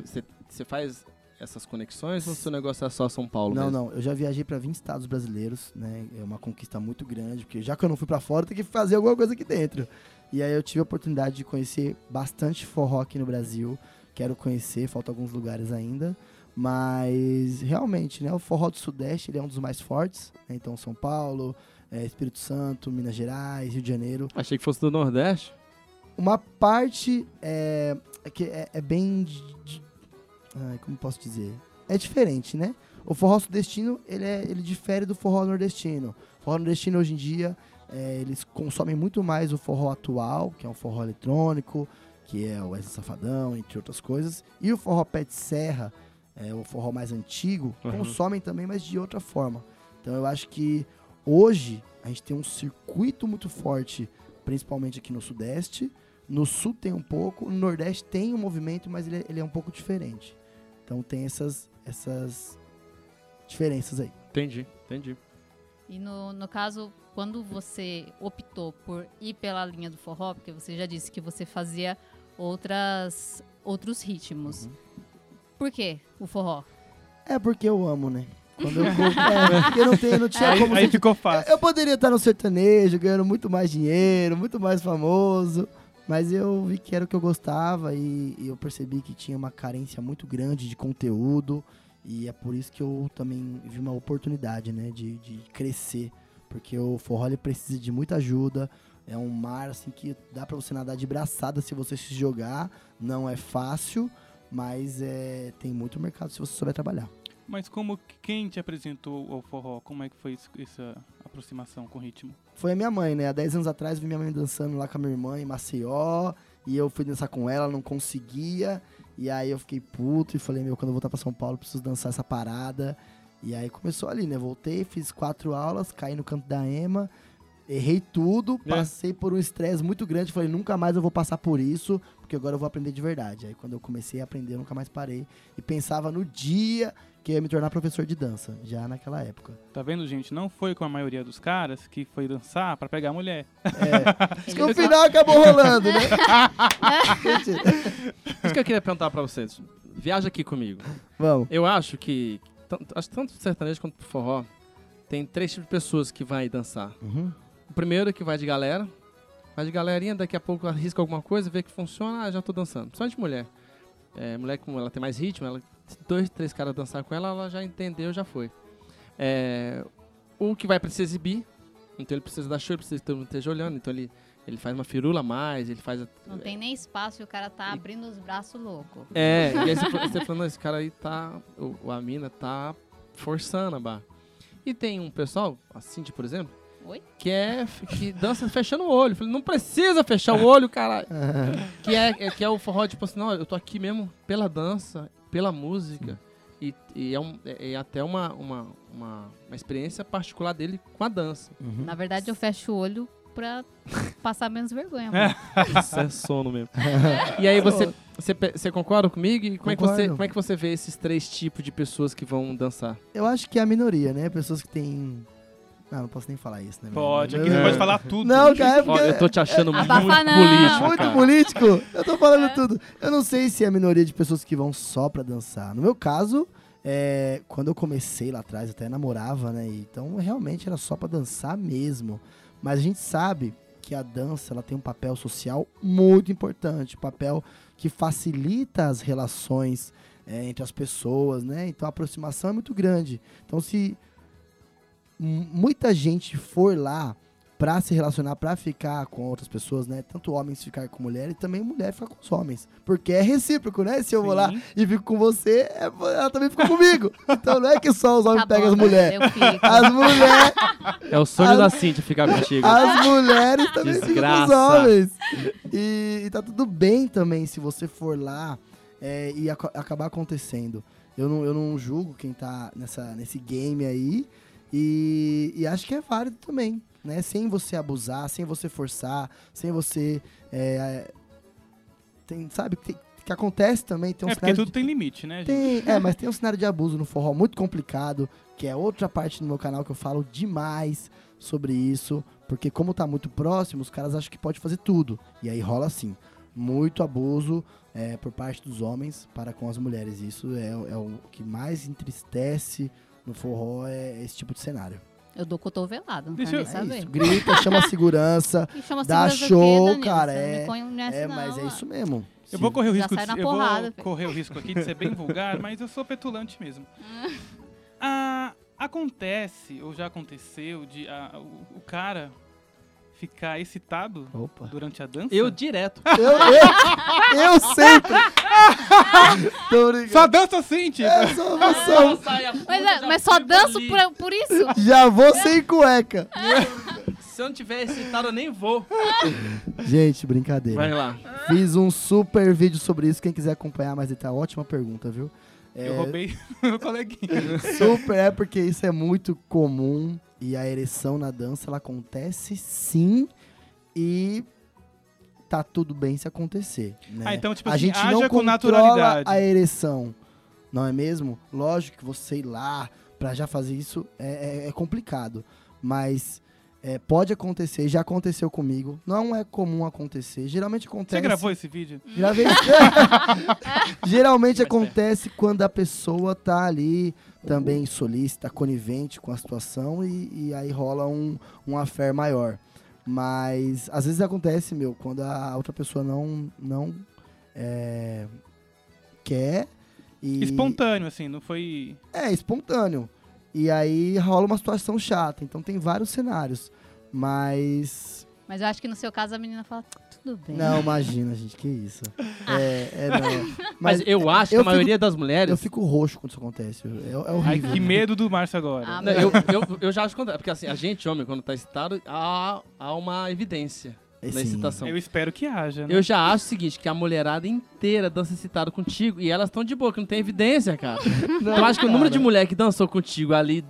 Você- faz essas conexões ou o seu negócio é só São Paulo Não, mesmo? não. Eu já viajei pra 20 estados brasileiros, né? É uma conquista muito grande, porque já que eu não fui pra fora, tem que fazer alguma coisa aqui dentro. E aí eu tive a oportunidade de conhecer bastante forró aqui no Brasil. Quero conhecer, faltam alguns lugares ainda. Mas realmente, né? O forró do Sudeste ele é um dos mais fortes. né? Então São Paulo, é, Espírito Santo, Minas Gerais, Rio de Janeiro. Achei que fosse do Nordeste. Uma parte é, que é, é bem. de- de- ai, como posso dizer? É diferente, né? O forró sudestino ele, é, ele difere do forró nordestino. O forró nordestino hoje em dia é, eles consomem muito mais o forró atual, que é um forró eletrônico, que é o Wesley Safadão, entre outras coisas. E o forró pé de serra, é, o forró mais antigo, Uhum. consomem também, mas de outra forma. Então eu acho que hoje a gente tem um circuito muito forte, principalmente aqui no Sudeste. No Sul tem um pouco, no Nordeste tem um movimento, mas ele, é- ele é um pouco diferente. Então tem essas, essas diferenças aí. Entendi, entendi. E no, no caso, quando você optou por ir pela linha do forró, porque você já disse que você fazia outras, outros ritmos. Por que o forró? É porque eu amo, né? Quando eu, é, porque não, tem, não tinha Aí, como aí ficou fácil. Eu poderia estar no sertanejo, ganhando muito mais dinheiro, muito mais famoso, mas eu vi que era o que eu gostava e, e eu percebi que tinha uma carência muito grande de conteúdo e é por isso que eu também vi uma oportunidade, né, de, de crescer, porque o forró ele precisa de muita ajuda, é um mar assim que dá pra você nadar de braçada se você se jogar, não é fácil, mas é, tem muito mercado se você souber trabalhar. Mas como que- quem te apresentou ao forró? Como é que foi isso- essa aproximação com o ritmo? foi a minha mãe, né? Há 10 anos atrás, vi minha mãe dançando lá com a minha irmã em Maceió. E eu fui dançar com ela, não conseguia. E aí eu fiquei puto e falei, meu, quando eu voltar pra São Paulo, preciso dançar essa parada. E aí começou ali, né? Voltei, fiz quatro aulas, caí no canto da Ema. Errei tudo, É. passei por um estresse muito grande. Falei, nunca mais eu vou passar por isso, porque agora eu vou aprender de verdade. Aí quando eu comecei a aprender, eu nunca mais parei. E pensava no dia que eu ia me tornar professor de dança, já naquela época. Tá vendo, gente? Não foi com a maioria dos caras que foi dançar pra pegar a mulher. É. Acho que o *laughs* final acabou rolando, né? *laughs* Isso que eu queria perguntar pra vocês. Viaja aqui comigo. Vamos. Eu acho que, tanto, acho que tanto pro sertanejo quanto pro forró, tem três tipos de pessoas que vai dançar. Uhum. O primeiro é que vai de galera, vai de galerinha, daqui a pouco arrisca alguma coisa, vê que funciona, ah, já tô dançando. Principalmente mulher. É, mulher, como ela tem mais ritmo, ela, se dois, três caras dançar com ela, ela já entendeu, já foi. É, o que vai pra se exibir, então ele precisa dar show, ele precisa que todo mundo esteja olhando, então ele, ele faz uma firula a mais, ele faz... a- Não tem nem espaço e o cara tá abrindo os braços louco. É, e aí você, você falando, esse cara aí tá, o, a mina tá forçando a barra. E tem um pessoal, a Cindy, por exemplo, Oi? que é que dança fechando o olho. Falei, não precisa fechar o olho, caralho. *laughs* que é, é- que é o forró, tipo assim, não, eu tô aqui mesmo pela dança, pela música. E, e é, um- é- é até uma, uma, uma, uma experiência particular dele com a dança. Uhum. Na verdade, eu fecho o olho pra *laughs* passar menos vergonha. amor. Isso é sono mesmo. *laughs* e aí você, você, você concorda comigo? E como é, que você, como é que você vê esses três tipos de pessoas que vão dançar? Eu acho que é a minoria, né? Pessoas que têm. Não, não posso nem falar isso, né? Pode, aqui você É. pode falar tudo. Não, cara, é porque. eu tô te achando muito Abafa não. político, muito cara. político. Eu tô falando tudo. Eu não sei se é a minoria de pessoas que vão só pra dançar. No meu caso, é, quando eu comecei lá atrás, eu até namorava, né? Então realmente era só pra dançar mesmo. Mas a gente sabe que a dança ela tem um papel social muito importante, um papel que facilita as relações é, entre as pessoas, né? Então a aproximação é muito grande. Então se muita gente for lá pra se relacionar, pra ficar com outras pessoas, né? Tanto homens ficar com mulher e também mulher ficar com os homens. Porque é recíproco, né? Se eu vou lá Sim. e fico com você, é- ela também fica comigo. *laughs* Então não é que só os homens Tá pegam bom, as mulheres. Eu fico. As mulheres, É o sonho As- da Cintia ficar contigo. as mulheres também ficam com os Desgraça. homens. E, e tá tudo bem também se você for lá é, e aco- acabar acontecendo. Eu não, eu não julgo quem tá nessa, nesse game aí. E, e acho que é válido também, né? Sem você abusar, sem você forçar, sem você. é, tem, sabe, que, que acontece também. Tem um É porque tudo tem limite, né, gente? tem, é, mas tem um cenário de abuso no forró muito complicado, que é outra parte do meu canal que eu falo demais sobre isso, porque como tá muito próximo, os caras acham que pode fazer tudo. E aí rola assim, muito abuso é, por parte dos homens para com as mulheres. Isso é, é o que mais entristece no forró, é esse tipo de cenário. Eu dou cotovelada, não Deixa quero eu- É saber. isso, grita, chama a *laughs* segurança, E chama Dá segurança show, Danilo? cara, é- é, não, mas é isso mesmo. Eu vou correr o risco de, porrada, correr o risco aqui de ser bem vulgar, mas eu sou petulante mesmo. *laughs* Ah, acontece, ou já aconteceu, de ah, o, o cara ficar excitado Opa. durante a dança? Eu direto. *laughs* Eu, eu, eu sempre. *laughs* Tô brincando. Só dança assim, tipo. É só emoção. Mas, é- mas só danço por, por isso? Já vou sem cueca. *laughs* Se eu não tiver excitado, eu nem vou. Gente, brincadeira. Vai lá. Fiz um super vídeo sobre isso. Quem quiser acompanhar mais detalhe, ótima pergunta, viu? É, Eu roubei *laughs* meu coleguinha. Super é porque isso é muito comum e a ereção na dança ela acontece sim e tá tudo bem se acontecer. Né? Ah, então, tipo a assim, gente não com controla naturalidade. a ereção, não é mesmo? Lógico que você ir lá pra já fazer isso é, é- é complicado, mas é, pode acontecer, já aconteceu comigo. Não é comum acontecer, geralmente acontece. Você gravou esse vídeo? Gravei. *laughs* Geralmente acontece quando a pessoa tá ali também solícita, conivente com a situação e, e aí rola um, um affair maior. Mas às vezes acontece, meu, quando a outra pessoa não, não é, quer. E, Espontâneo, assim, não foi. É, espontâneo. E aí rola uma situação chata. Então tem vários cenários. Mas. Mas eu acho que no seu caso a menina fala, tudo bem. Não, imagina, gente, que isso. *laughs* É, é não. Mas, eu acho que eu a fico- maioria das mulheres. Eu fico roxo quando isso acontece. É, é Ai, horrível. que medo do Márcio agora. Ah, Não, eu, eu, eu já acho que acontece. Porque assim, a gente, homem, quando tá excitado, há, há uma evidência na sim. excitação. Eu espero que haja, né? Eu já acho o seguinte, que a mulherada inteira dança excitado contigo e elas estão de boa, que não tem evidência, cara. *laughs* Não, eu acho que o número de mulher que dançou contigo ali.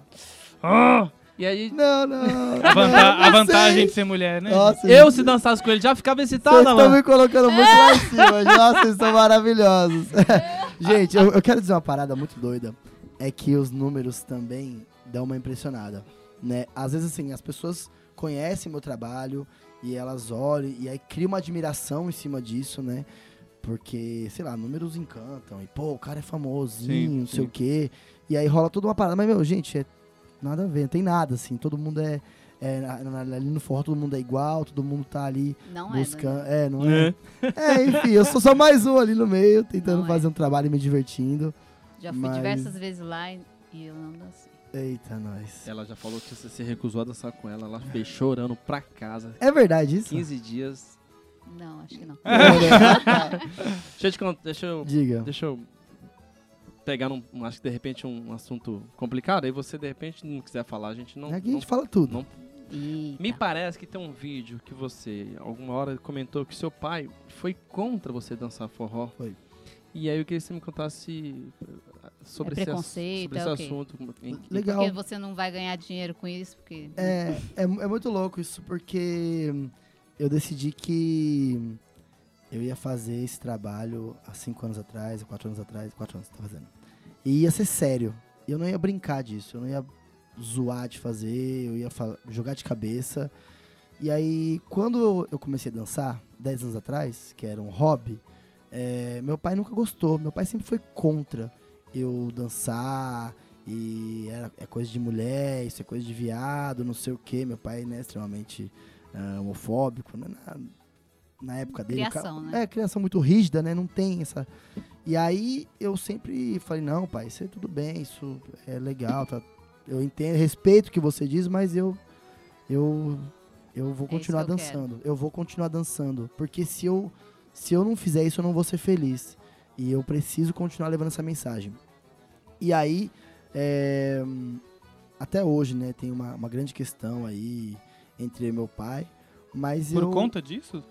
Ah! e aí, Não, não. A, vanta- a não vantagem sei. de ser mulher, né? Nossa, eu se dançasse com ele já ficava Vocês excitada, estão mano. me colocando muito lá em cima. *laughs* Nossa, vocês são maravilhosos. *laughs* gente, eu, eu quero dizer uma parada muito doida. É que os números também dão uma impressionada. Né? Às vezes, assim, as pessoas conhecem meu trabalho e elas olham e aí cria uma admiração em cima disso, né? Porque, sei lá, números encantam. E, pô, o cara é famosinho, Sim, não sei sim. o quê. E aí rola toda uma parada. Mas, meu, gente, é nada a ver, não tem nada, assim. Todo mundo é. é, na- na- ali no forró todo mundo é igual, todo mundo tá ali Não é, buscando. Danilo. É, não é? É, enfim, eu sou só mais um ali no meio, tentando Não é. fazer um trabalho e me divertindo. Já fui Mas- diversas vezes lá e e eu não dancei. Eita, nós. Ela já falou que você se recusou a dançar com ela. Ela veio chorando pra casa. É verdade isso? 15 dias. Não, acho que não. *laughs* Né? *laughs* Deixa eu te contar. Deixa eu. Diga. Deixa eu. pegar num, um- acho que de repente um assunto complicado, aí você de repente não quiser falar, a gente não. Aqui a não- gente fala tudo. não- Eita. Me parece que tem um vídeo que você, alguma hora, comentou que seu pai foi contra você dançar forró. Foi. E aí eu queria que você me contasse sobre É esse, preconceito, sobre é esse o quê? assunto. Legal. Porque você não vai ganhar dinheiro com isso, porque... É, é, é muito louco isso, porque eu decidi que eu ia fazer esse trabalho há cinco anos atrás, há quatro anos atrás, quatro anos tá fazendo. E ia ser sério. E eu não ia brincar disso, eu não ia zoar de fazer, eu ia jogar de cabeça. E aí, quando eu- eu comecei a dançar, dez anos atrás, que era um hobby, é, meu pai nunca gostou, meu pai sempre foi contra eu dançar, e era, é coisa de mulher, isso é coisa de viado, não sei o que. Meu pai né, extremamente ah, homofóbico, né, na, na época dele. Criação, né? É, criação muito rígida, né? Não tem essa. E aí eu sempre falei, não, pai, isso é tudo bem, isso é legal, tá? Eu entendo, respeito o que você diz, mas eu. Eu. Eu vou É continuar que eu quero. dançando. Eu vou continuar dançando. Porque se eu. Se eu não fizer isso, eu não vou ser feliz. E eu preciso continuar levando essa mensagem. E aí, é, até hoje, né, tem uma, uma grande questão aí entre eu meu pai. Mas Por eu. conta disso?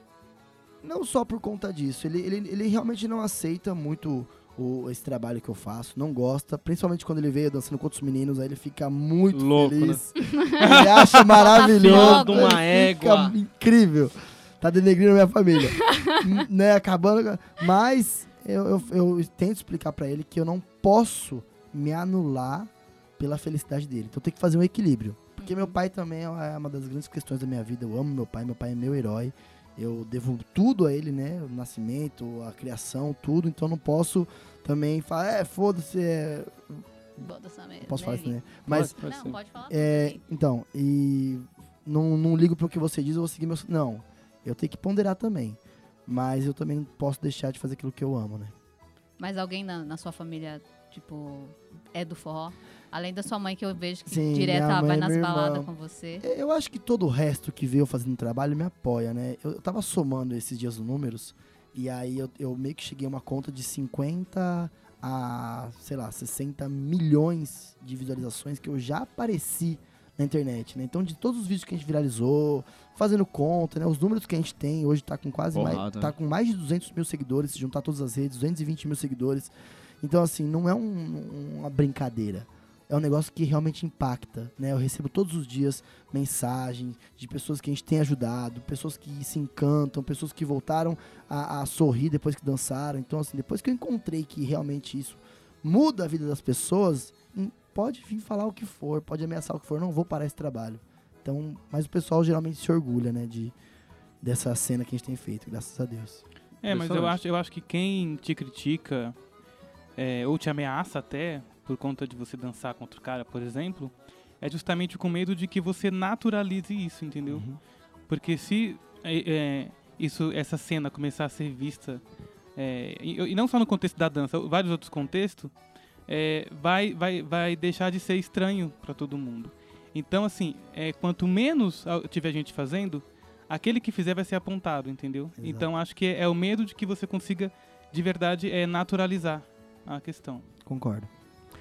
Não só por conta disso. Ele, ele, ele realmente não aceita muito o, esse trabalho que eu faço. Não gosta. Principalmente quando ele veio dançando com outros meninos. Aí ele fica muito Louco, né? feliz. Ele acha maravilhoso. Uma égua. incrível. Tá denegrindo a minha família. N- né, acabando. Mas eu, eu, eu tento explicar pra ele que eu não posso me anular pela felicidade dele. Então eu tenho que fazer um equilíbrio. Porque meu pai também é uma das grandes questões da minha vida. Eu amo meu pai, meu pai é meu herói. Eu devo tudo a ele, né? O nascimento, a criação, tudo. Então não posso também falar, é, foda-se, é... Merda. posso falar isso, né? Mas, Pode, pode Não, ser. pode falar. é, então, e não, não ligo pro que você diz, eu vou seguir meu... Não, eu tenho que ponderar também. Mas eu também não posso deixar de fazer aquilo que eu amo, né? Mas alguém na, na sua família, tipo, é do forró? Além da sua mãe, que eu vejo que Sim, direto ela vai nas baladas com você. Eu acho que todo o resto que veio fazendo trabalho me apoia, né? Eu, eu tava somando esses dias os números e aí eu, eu meio que cheguei a uma conta de 50 a, sei lá, 60 milhões de visualizações que eu já apareci na internet, né? Então, de todos os vídeos que a gente viralizou, fazendo conta, né? Os números que a gente tem hoje tá com quase mais, Porrada, tá né? com mais de 200 mil seguidores, se juntar todas as redes, 220 mil seguidores. Então, assim, não é um- uma brincadeira. É um negócio que realmente impacta, né? Eu recebo todos os dias mensagens de pessoas que a gente tem ajudado, pessoas que se encantam, pessoas que voltaram a, a sorrir depois que dançaram. Então, assim, depois que eu encontrei que realmente isso muda a vida das pessoas, hum, pode vir falar o que for, pode ameaçar o que for, não vou parar esse trabalho. Então, mas o pessoal geralmente se orgulha, né, de dessa cena que a gente tem feito, graças a Deus. É, mas eu acho, eu acho que quem te critica é, ou te ameaça até por conta de você dançar contra o cara, por exemplo, é justamente com medo de que você naturalize isso, entendeu? Uhum. Porque se é, é, isso, essa cena começar a ser vista, é, e, e não só no contexto da dança, vários outros contextos, é, vai, vai, vai deixar de ser estranho para todo mundo. Então, assim, é, quanto menos tiver gente fazendo, aquele que fizer vai ser apontado, entendeu? Exato. Então, acho que é, é o medo de que você consiga, de verdade, é, naturalizar a questão. Concordo.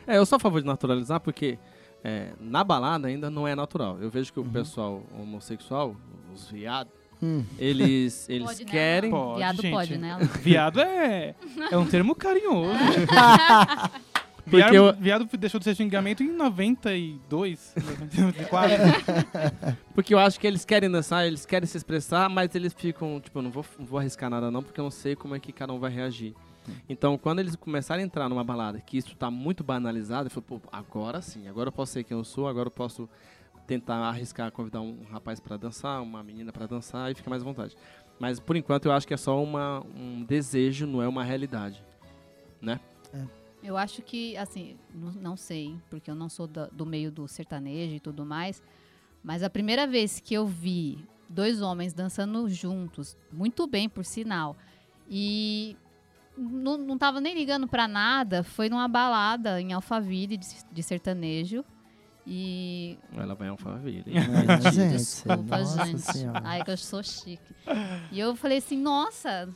É, eu sou a favor de naturalizar porque é, na balada ainda não é natural. Eu vejo que o Uhum. pessoal homossexual, os viados, Hum, eles, *laughs* eles Pode, né? querem. Pode, Viado gente. pode, né? Viado é, é um termo carinhoso. *laughs* Porque Viado, eu- viado deixou de ser xingamento em 92, 94. *laughs* Porque eu acho que eles querem dançar, eles querem se expressar, mas eles ficam, tipo, eu não vou, não vou arriscar nada não, porque eu não sei como é que cada um vai reagir. Então, quando eles começarem a entrar numa balada que isso tá muito banalizado, eu falo, pô, agora sim, agora eu posso ser quem eu sou, agora eu posso tentar arriscar convidar um rapaz pra dançar, uma menina pra dançar e fica mais à vontade. Mas por enquanto eu acho que é só uma, um desejo, não é uma realidade. Eu acho que, assim, não, sei, porque eu não sou da- do meio do sertanejo e tudo mais, mas a primeira vez que eu vi dois homens dançando juntos, muito bem, por sinal, e não, não tava nem ligando pra nada, foi numa balada em Alphaville de, de sertanejo. E. Ela vai Alphaville. É, gente, Desculpa, nossa gente. senhora. Ai, que eu sou chique. E eu falei assim, nossa,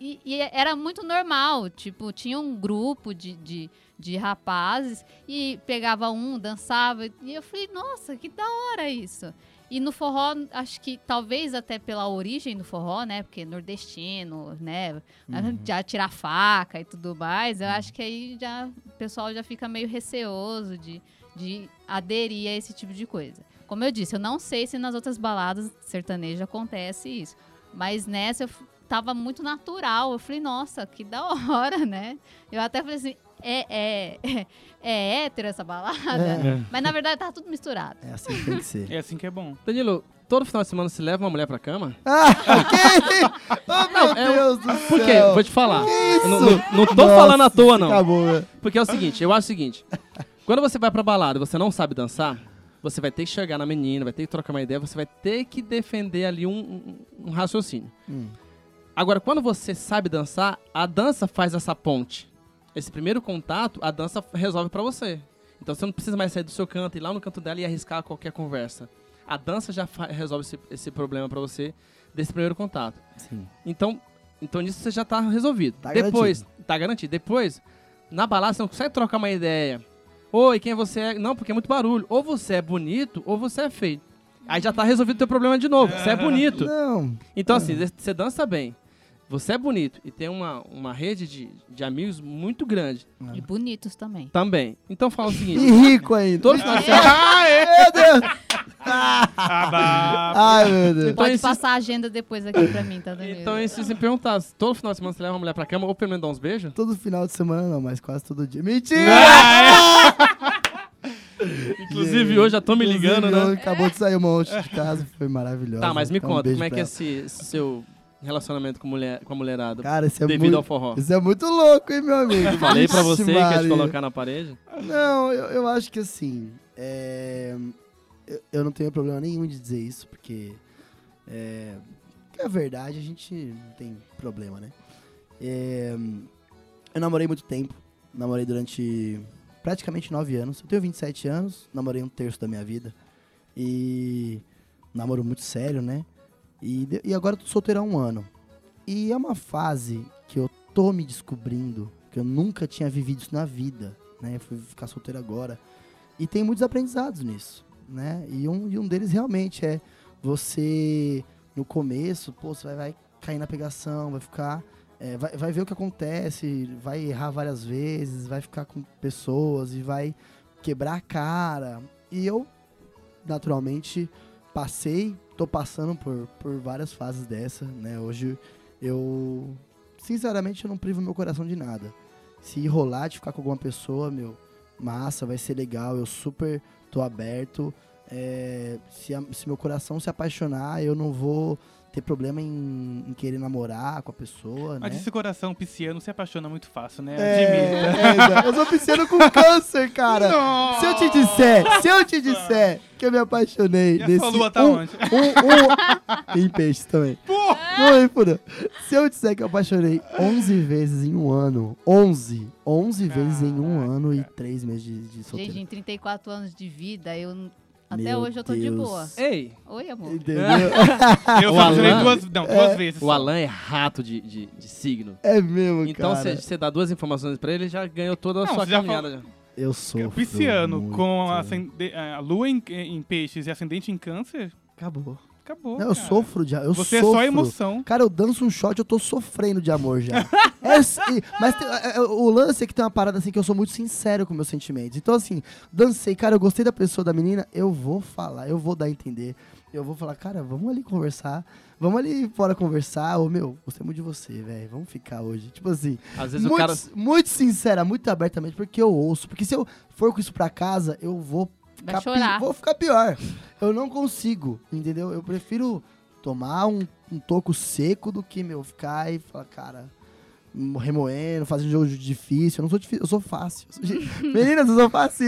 e, e era muito normal. Tipo, tinha um grupo de, de, de rapazes e pegava um, dançava. E eu falei, nossa, que da hora isso. E no forró, acho que talvez até pela origem do forró, né? Porque nordestino, né? Já tirar faca e tudo mais, eu acho que aí já o pessoal já fica meio receoso de, de aderir a esse tipo de coisa. Como eu disse, eu não sei se nas outras baladas sertanejas acontece isso. Mas nessa eu tava muito natural. Eu falei, nossa, que da hora, né? Eu até falei assim, é, é, é, *laughs* é hétero essa balada? É. Mas na verdade tá tudo misturado. É assim que tem que ser. É assim que é bom. Danilo, todo final de semana você leva uma mulher pra cama? *laughs* Ah, ok! Oh, meu é Deus do céu! Por quê? Vou te falar. Não, isso? não- não tô Nossa, falando à toa, não. Acabou, velho. Porque é o seguinte, eu acho o seguinte. Quando você vai pra balada e você não sabe dançar, você vai ter que chegar na menina, vai ter que trocar uma ideia, você vai ter que defender ali um, um- um raciocínio. Hum. Agora, quando você sabe dançar, a dança faz essa ponte. Esse primeiro contato, a dança resolve pra você. Então você não precisa mais sair do seu canto, ir lá no canto dela e arriscar qualquer conversa. A dança já resolve esse, esse problema pra você desse primeiro contato. Sim. Então, então nisso você já tá resolvido. Tá Depois, tá garantido. Depois, na balada você não consegue trocar uma ideia. Oi, quem você é? Não, porque é muito barulho. Ou você é bonito, ou você é feio. Aí já tá resolvido o teu problema de novo. Você é bonito. Não. Então, assim, você dança bem. Você é bonito e tem uma, uma rede de, de amigos muito grande E bonitos também. também. Então fala o *laughs* E seguinte: rico ainda. todo final de semana. *laughs* Ah, é! Meu Deus! Ah. Ai, meu Deus. Então, Pode esse- passar a agenda depois aqui pra mim, tá, Danilo? Então, e se você me perguntar, todo final de semana você leva uma mulher pra cama ou pelo menos dá uns beijos? Todo final de semana não, mas quase todo dia. Mentira! *laughs* Inclusive, hoje já tô me ligando, Inclusive, né? Acabou de sair um monte de casa, foi maravilhoso. Tá, mas me Então, um conta, beijo como é pra que é esse, esse seu relacionamento com, mulher, com a mulherada? Cara, isso é devido muito... ao forró. Isso é muito louco, hein, meu amigo? Falei pra você que ia te colocar na parede. Não, eu, eu acho que assim. é, eu, eu não tenho problema nenhum de dizer isso, porque. É, é verdade, a gente não tem problema, né? É, eu namorei muito tempo. Namorei durante praticamente nove anos. Eu tenho 27 anos, namorei um terço da minha vida. E. Namoro muito sério, né? E, e agora eu tô solteiro há um ano. E é uma fase que eu tô me descobrindo, que eu nunca tinha vivido isso na vida, né? Eu fui ficar solteiro agora. E tem muitos aprendizados nisso, né? E um, e um deles realmente é você, no começo, pô, você vai, vai cair na pegação, vai ficar. é, vai, vai ver o que acontece, vai errar várias vezes, vai ficar com pessoas e vai quebrar a cara. E eu, naturalmente, passei, tô passando por, por várias fases dessa, né? Hoje eu, sinceramente, eu não privo meu coração de nada. Se rolar de ficar com alguma pessoa, meu, massa, vai ser legal, eu super tô aberto. É, se, a- se meu coração se apaixonar, eu não vou ter problema em, em querer namorar com a pessoa, Mas né? esse coração pisciano se apaixona muito fácil, né? É, é, exato. eu sou pisciano com *laughs* câncer, cara. Se eu te disser, se eu te disser que eu me apaixonei E a desse sua lua tá um, onde? um, um *laughs* em peixes também. Não, fudeu. Se eu disser que eu apaixonei 11 vezes em um ano, 11, 11 vezes em um Caraca. ano e 3 meses de, de solteiro. Gente, em 34 anos de vida, eu até Meu hoje eu tô de Deus. boa. Ei, Oi, amor. Entendeu? *laughs* Eu O Alan- duas, não, duas vezes. o. Alan é rato de, de, de signo. É mesmo, Então, cara. se você dá duas informações pra ele, ele já ganhou toda a Não, sua você já caminhada. já. Eu sou. Pisciano com a, ascende- a lua em, em peixes e ascendente em câncer, Acabou. Acabou. Não, eu cara. sofro de eu Você sofro. é só emoção. Cara, eu danço um shot, eu tô sofrendo de amor já. *laughs* É mas tem- é, é, o lance é que tem uma parada assim que eu sou muito sincero com meus sentimentos. Então, assim, dancei, cara, eu gostei da pessoa, da menina, eu vou falar, eu vou dar a entender. Eu vou falar, cara, vamos ali conversar. Vamos ali fora conversar. Ô, meu, gostei muito de você, velho. Vamos ficar hoje. Tipo assim, Às vezes muito, o cara. muito sincera, muito abertamente, porque eu ouço. Porque se eu for com isso pra casa, eu vou Vai chorar. vou ficar pior. Eu não consigo, entendeu? Eu prefiro tomar um, um toco seco do que, meu, ficar e falar, cara, remoendo, fazendo jogo difícil. Eu não sou difícil, eu sou fácil. Eu sou ge- *laughs* Meninas, eu sou fácil.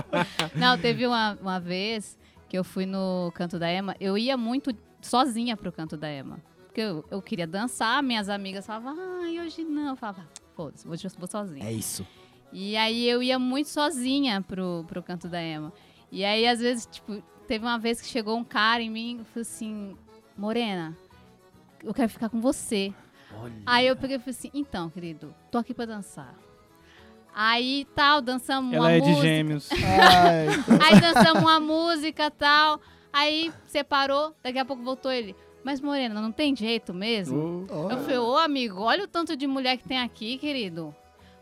*laughs* Não, teve uma, uma vez que eu fui no Canto da Ema, eu ia muito sozinha pro Canto da Ema. Porque eu, eu queria dançar, minhas amigas falavam, ai, hoje não. Eu falava, foda-se, vou sozinha. É isso. E aí eu ia muito sozinha pro, pro canto da Ema. E aí, às vezes, tipo, teve uma vez que chegou um cara em mim e falou assim, Morena, eu quero ficar com você. Aí eu peguei e falei assim, então, querido, tô aqui pra dançar. Aí tal, dançamos Ela uma é de música. gêmeos. Ai, *laughs* Aí dançamos uma música tal. Aí separou, daqui a pouco voltou ele. Mas Morena, não tem jeito mesmo? Oh. Eu falei, ô amigo, olha o tanto de mulher que tem aqui, querido.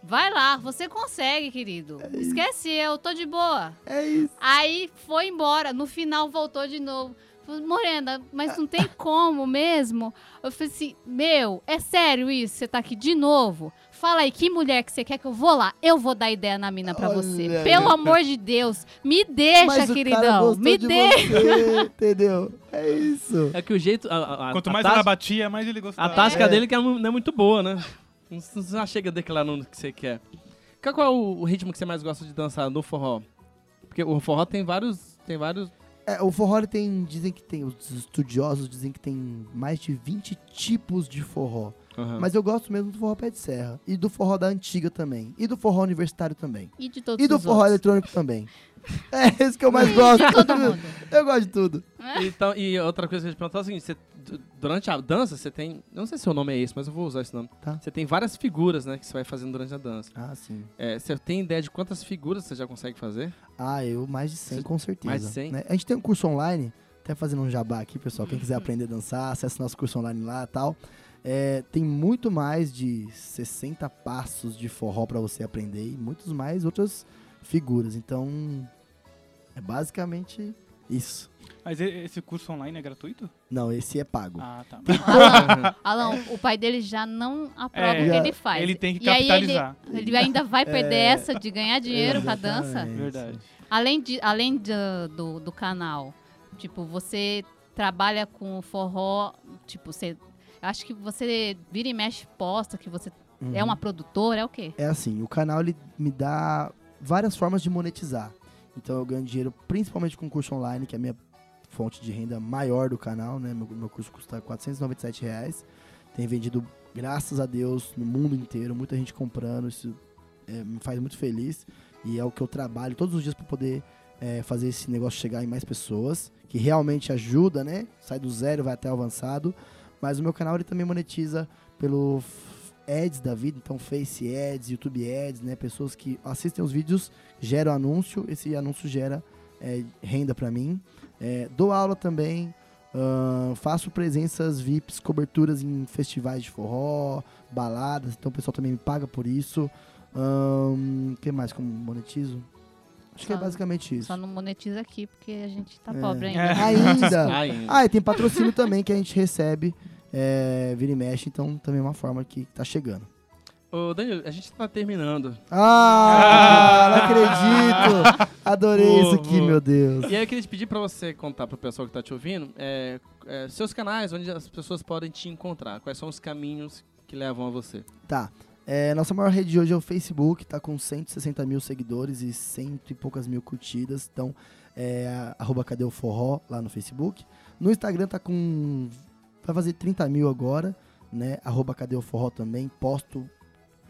Vai lá, você consegue, querido. Esquece eu, tô de boa. é isso. Aí foi embora, no final voltou de novo. Falei, Morena, mas não tem como mesmo? Eu falei assim, meu, é sério isso? Você tá aqui de novo? Fala aí, que mulher que você quer que eu vou lá? Eu vou dar ideia na mina pra Olha você. aí. Pelo amor de Deus, me deixa, Mas queridão. Me de deixa. você, entendeu? É isso. É que o jeito. A, a- a- Quanto a mais ela batia, mais ele A gostava. tática É. dele que é não é muito boa, né? Não Você já chega declarando o que você quer. Qual qual é o o ritmo que você mais gosta de dançar no forró? Porque o forró tem vários. Tem vários. É, o forró tem, dizem que tem, os estudiosos dizem que tem mais de 20 tipos de forró. Aham. Mas eu gosto mesmo do forró pé de serra. E do forró da antiga também. E do forró universitário também. E de todos E do os forró outros. eletrônico também. *laughs* *laughs* É esse que eu mais gosto. De todo mundo. *laughs* Eu gosto de tudo. Então, e outra coisa que eu ia te perguntar é o seguinte: você, du- durante a dança, você tem. eu Não sei se o nome é esse, mas eu vou usar esse nome. Tá. Você tem várias figuras, né, que você vai fazendo durante a dança. Ah, sim. É, você tem ideia de quantas figuras você já consegue fazer? Ah, eu mais de 100 Você- com certeza. mais de 100? né? A gente tem um curso online, até fazendo um jabá aqui, pessoal. Quem quiser aprender a dançar, acessa nosso curso online lá e tal. É, tem muito mais de 60 passos de forró pra você aprender e muitos mais outras figuras. Então, é basicamente isso. Mas esse curso online é gratuito? Não, esse é pago. Ah, tá. *laughs* Alan, Alan, o pai dele já não aprova É, o que ele faz. ele tem que E aí capitalizar. Ele, ele ainda vai perder É, essa de ganhar dinheiro com a dança? Verdade. Além, de, além do, do, do canal, tipo, você trabalha com forró, tipo, você... Acho que você vira e mexe posta, que você é Uhum. uma produtora, é o quê? É assim, o canal ele me dá várias formas de monetizar. Então eu ganho dinheiro principalmente com curso online, que é a minha fonte de renda maior do canal, né? Meu, meu curso custa 497 reais. Tem vendido, graças a Deus, no mundo inteiro, muita gente comprando. Isso é, me faz muito feliz. E é o que eu trabalho todos os dias para poder é, fazer esse negócio chegar em mais pessoas, que realmente ajuda, né? Sai do zero, vai até o avançado. Mas o meu canal ele também monetiza pelo ads da vida, então Face Ads, YouTube Ads, né? Pessoas que assistem os vídeos, geram anúncio, esse anúncio gera é, renda pra mim. É, dou aula também, ahn, faço presenças VIPs, coberturas em festivais de forró, baladas, então o pessoal também me paga por isso. O que mais como monetizo? Acho que é Só- basicamente isso. Só não monetiza aqui, porque a gente tá É. pobre ainda. É. Ainda! *laughs* Ai, Ah, e tem patrocínio também que a gente recebe, é, vira e mexe, então também é uma forma que tá chegando. Ô, Danilo, a gente tá terminando. Ah, não *laughs* acredito! Adorei isso aqui, meu Deus. E aí eu queria te pedir pra você contar pro pessoal que tá te ouvindo é, é, seus canais, onde as pessoas podem te encontrar. Quais são os caminhos que levam a você? Tá. É, nossa maior rede de hoje é o Facebook, tá com 160 mil seguidores e cento e poucas mil curtidas. Então, é arroba Cadê o Forró lá no Facebook. No Instagram tá com. Vai fazer 30 mil agora, né? Arroba Cadê o Forró também. Posto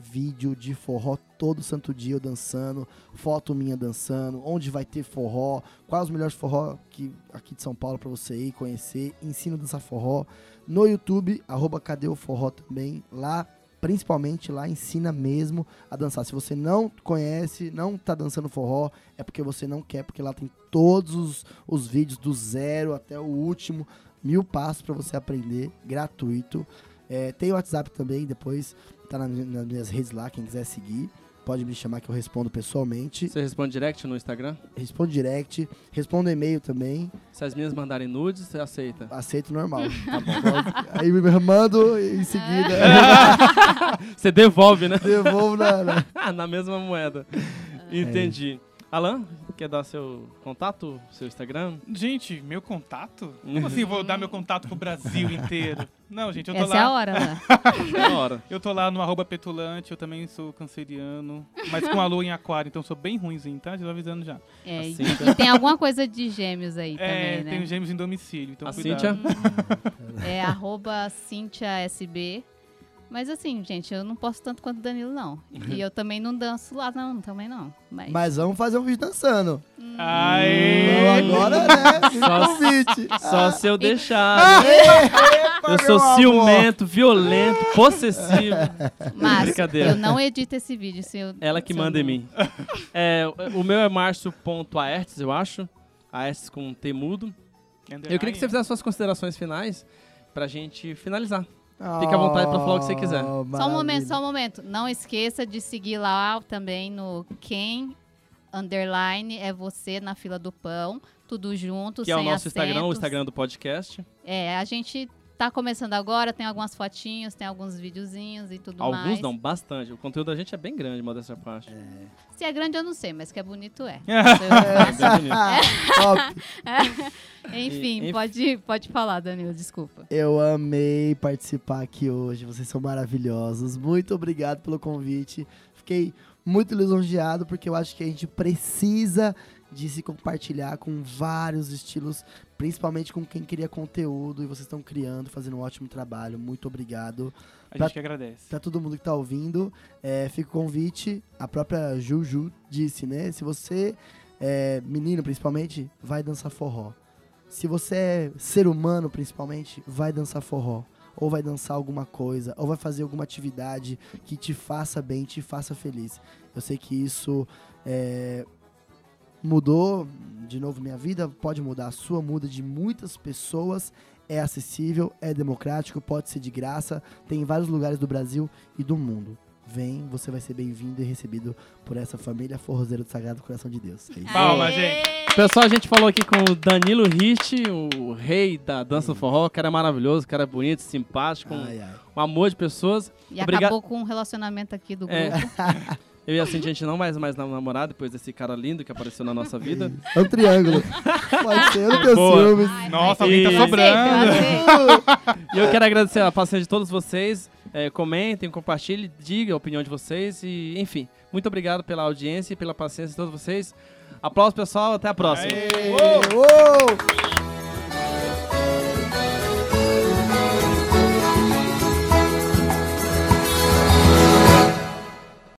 vídeo de forró todo santo dia eu dançando, foto minha dançando, onde vai ter forró, quais os melhores forró que, aqui de São Paulo pra você ir conhecer, ensino a dançar forró. No YouTube, arroba Cadê o Forró também, lá principalmente lá ensina mesmo a dançar. Se você não conhece, não tá dançando forró, é porque você não quer, porque lá tem todos os, os vídeos do zero até o último, mil passos para você aprender, gratuito. É, tem o WhatsApp também, depois tá na- nas minhas redes lá, quem quiser seguir. Pode me chamar que eu respondo pessoalmente. Você responde direct no Instagram? Respondo direct, respondo e-mail também. Se as minhas mandarem nudes, você aceita. Aceito normal. *laughs* Tá bom. Aí me mando em seguida. *laughs* Você devolve, né? devolvo na- na, *laughs* na mesma moeda. Entendi. Alan, quer dar seu contato, seu Instagram? Gente, meu contato? Como *laughs* assim vou dar meu contato pro Brasil inteiro? Não, gente, eu tô Essa é a lá. hora, né? *laughs* É a hora. Eu tô lá no arroba petulante, eu também sou canceriano, mas com a lua em aquário, então sou bem ruimzinho, tá? Já tô avisando já. É, e, Assim, e tem alguma coisa de gêmeos aí é, também, né? tenho gêmeos em domicílio, então A cuidado. Cíntia? É arroba Cintia SB Mas assim, gente, eu não posso tanto quanto o Danilo, não. E eu também não danço lá, não, também não. Mas, Mas vamos fazer um vídeo dançando. hum, Aê! Então agora, né? Só- o convite. Só se eu deixar. Epa, Eu sou amor. ciumento, violento, possessivo. Mas Brincadeira. eu não edito esse vídeo. Se eu, Ela que se eu manda em mim. É, o meu é marcio.aertes, eu acho. Aertes com T mudo. Eu queria que você fizesse suas considerações finais pra gente finalizar. Fique à vontade pra falar o que você quiser. Oh, Só um momento, só um momento. Não esqueça de seguir lá também no Quem Underline é você na fila do pão. Tudo junto, Que é o nosso Instagram, o. Instagram do podcast. É, a gente tá começando agora, tem algumas fotinhos, tem alguns videozinhos e tudo Alguns mais. não, bastante. O conteúdo da gente é bem grande, modéstia à parte. Se é grande eu não sei, mas que é bonito é. *laughs* É. Top. *laughs* Enfim, E- pode, pode falar, Danilo, desculpa. Eu amei participar aqui hoje. Vocês são maravilhosos. Muito obrigado pelo convite. Fiquei muito lisonjeado porque eu acho que a gente precisa de se compartilhar com vários estilos, principalmente com quem cria conteúdo e vocês estão criando, fazendo um ótimo trabalho. Muito obrigado. A gente que agradece. Pra todo mundo que tá ouvindo, é, fica o convite. A própria Juju disse, né? Se você é menino, principalmente, vai dançar forró. Se você é ser humano, principalmente, vai dançar forró. Ou vai dançar alguma coisa, ou vai fazer alguma atividade que te faça bem, te faça feliz. Eu sei que isso é, mudou, de novo, minha vida, pode mudar a sua, muda de muitas pessoas. É acessível, é democrático, pode ser de graça, tem em vários lugares do Brasil e do mundo. Vem, você vai ser bem-vindo e recebido por essa família forrozeira do Sagrado Coração de Deus. É Aê! gente. Pessoal, a gente falou aqui com o Danilo Rich, o rei da dança do forró. O cara é maravilhoso, o cara é bonito, simpático, um, Ai, ai. um amor de pessoas. E Obriga- acabou com um relacionamento aqui do grupo. *laughs* Eu e a Cintia, a gente não mais mais namorar depois desse cara lindo que apareceu na nossa vida. É um triângulo. Pode ser, eu não tenho Boa. ciúmes. Ai, Nossa, alguém tá E- sobrando. E eu quero agradecer a paciência de todos vocês. É, comentem, compartilhem, digam a opinião de vocês. E, enfim, muito obrigado pela audiência e pela paciência de todos vocês. Aplausos, pessoal. Até a próxima. Aê. Uou!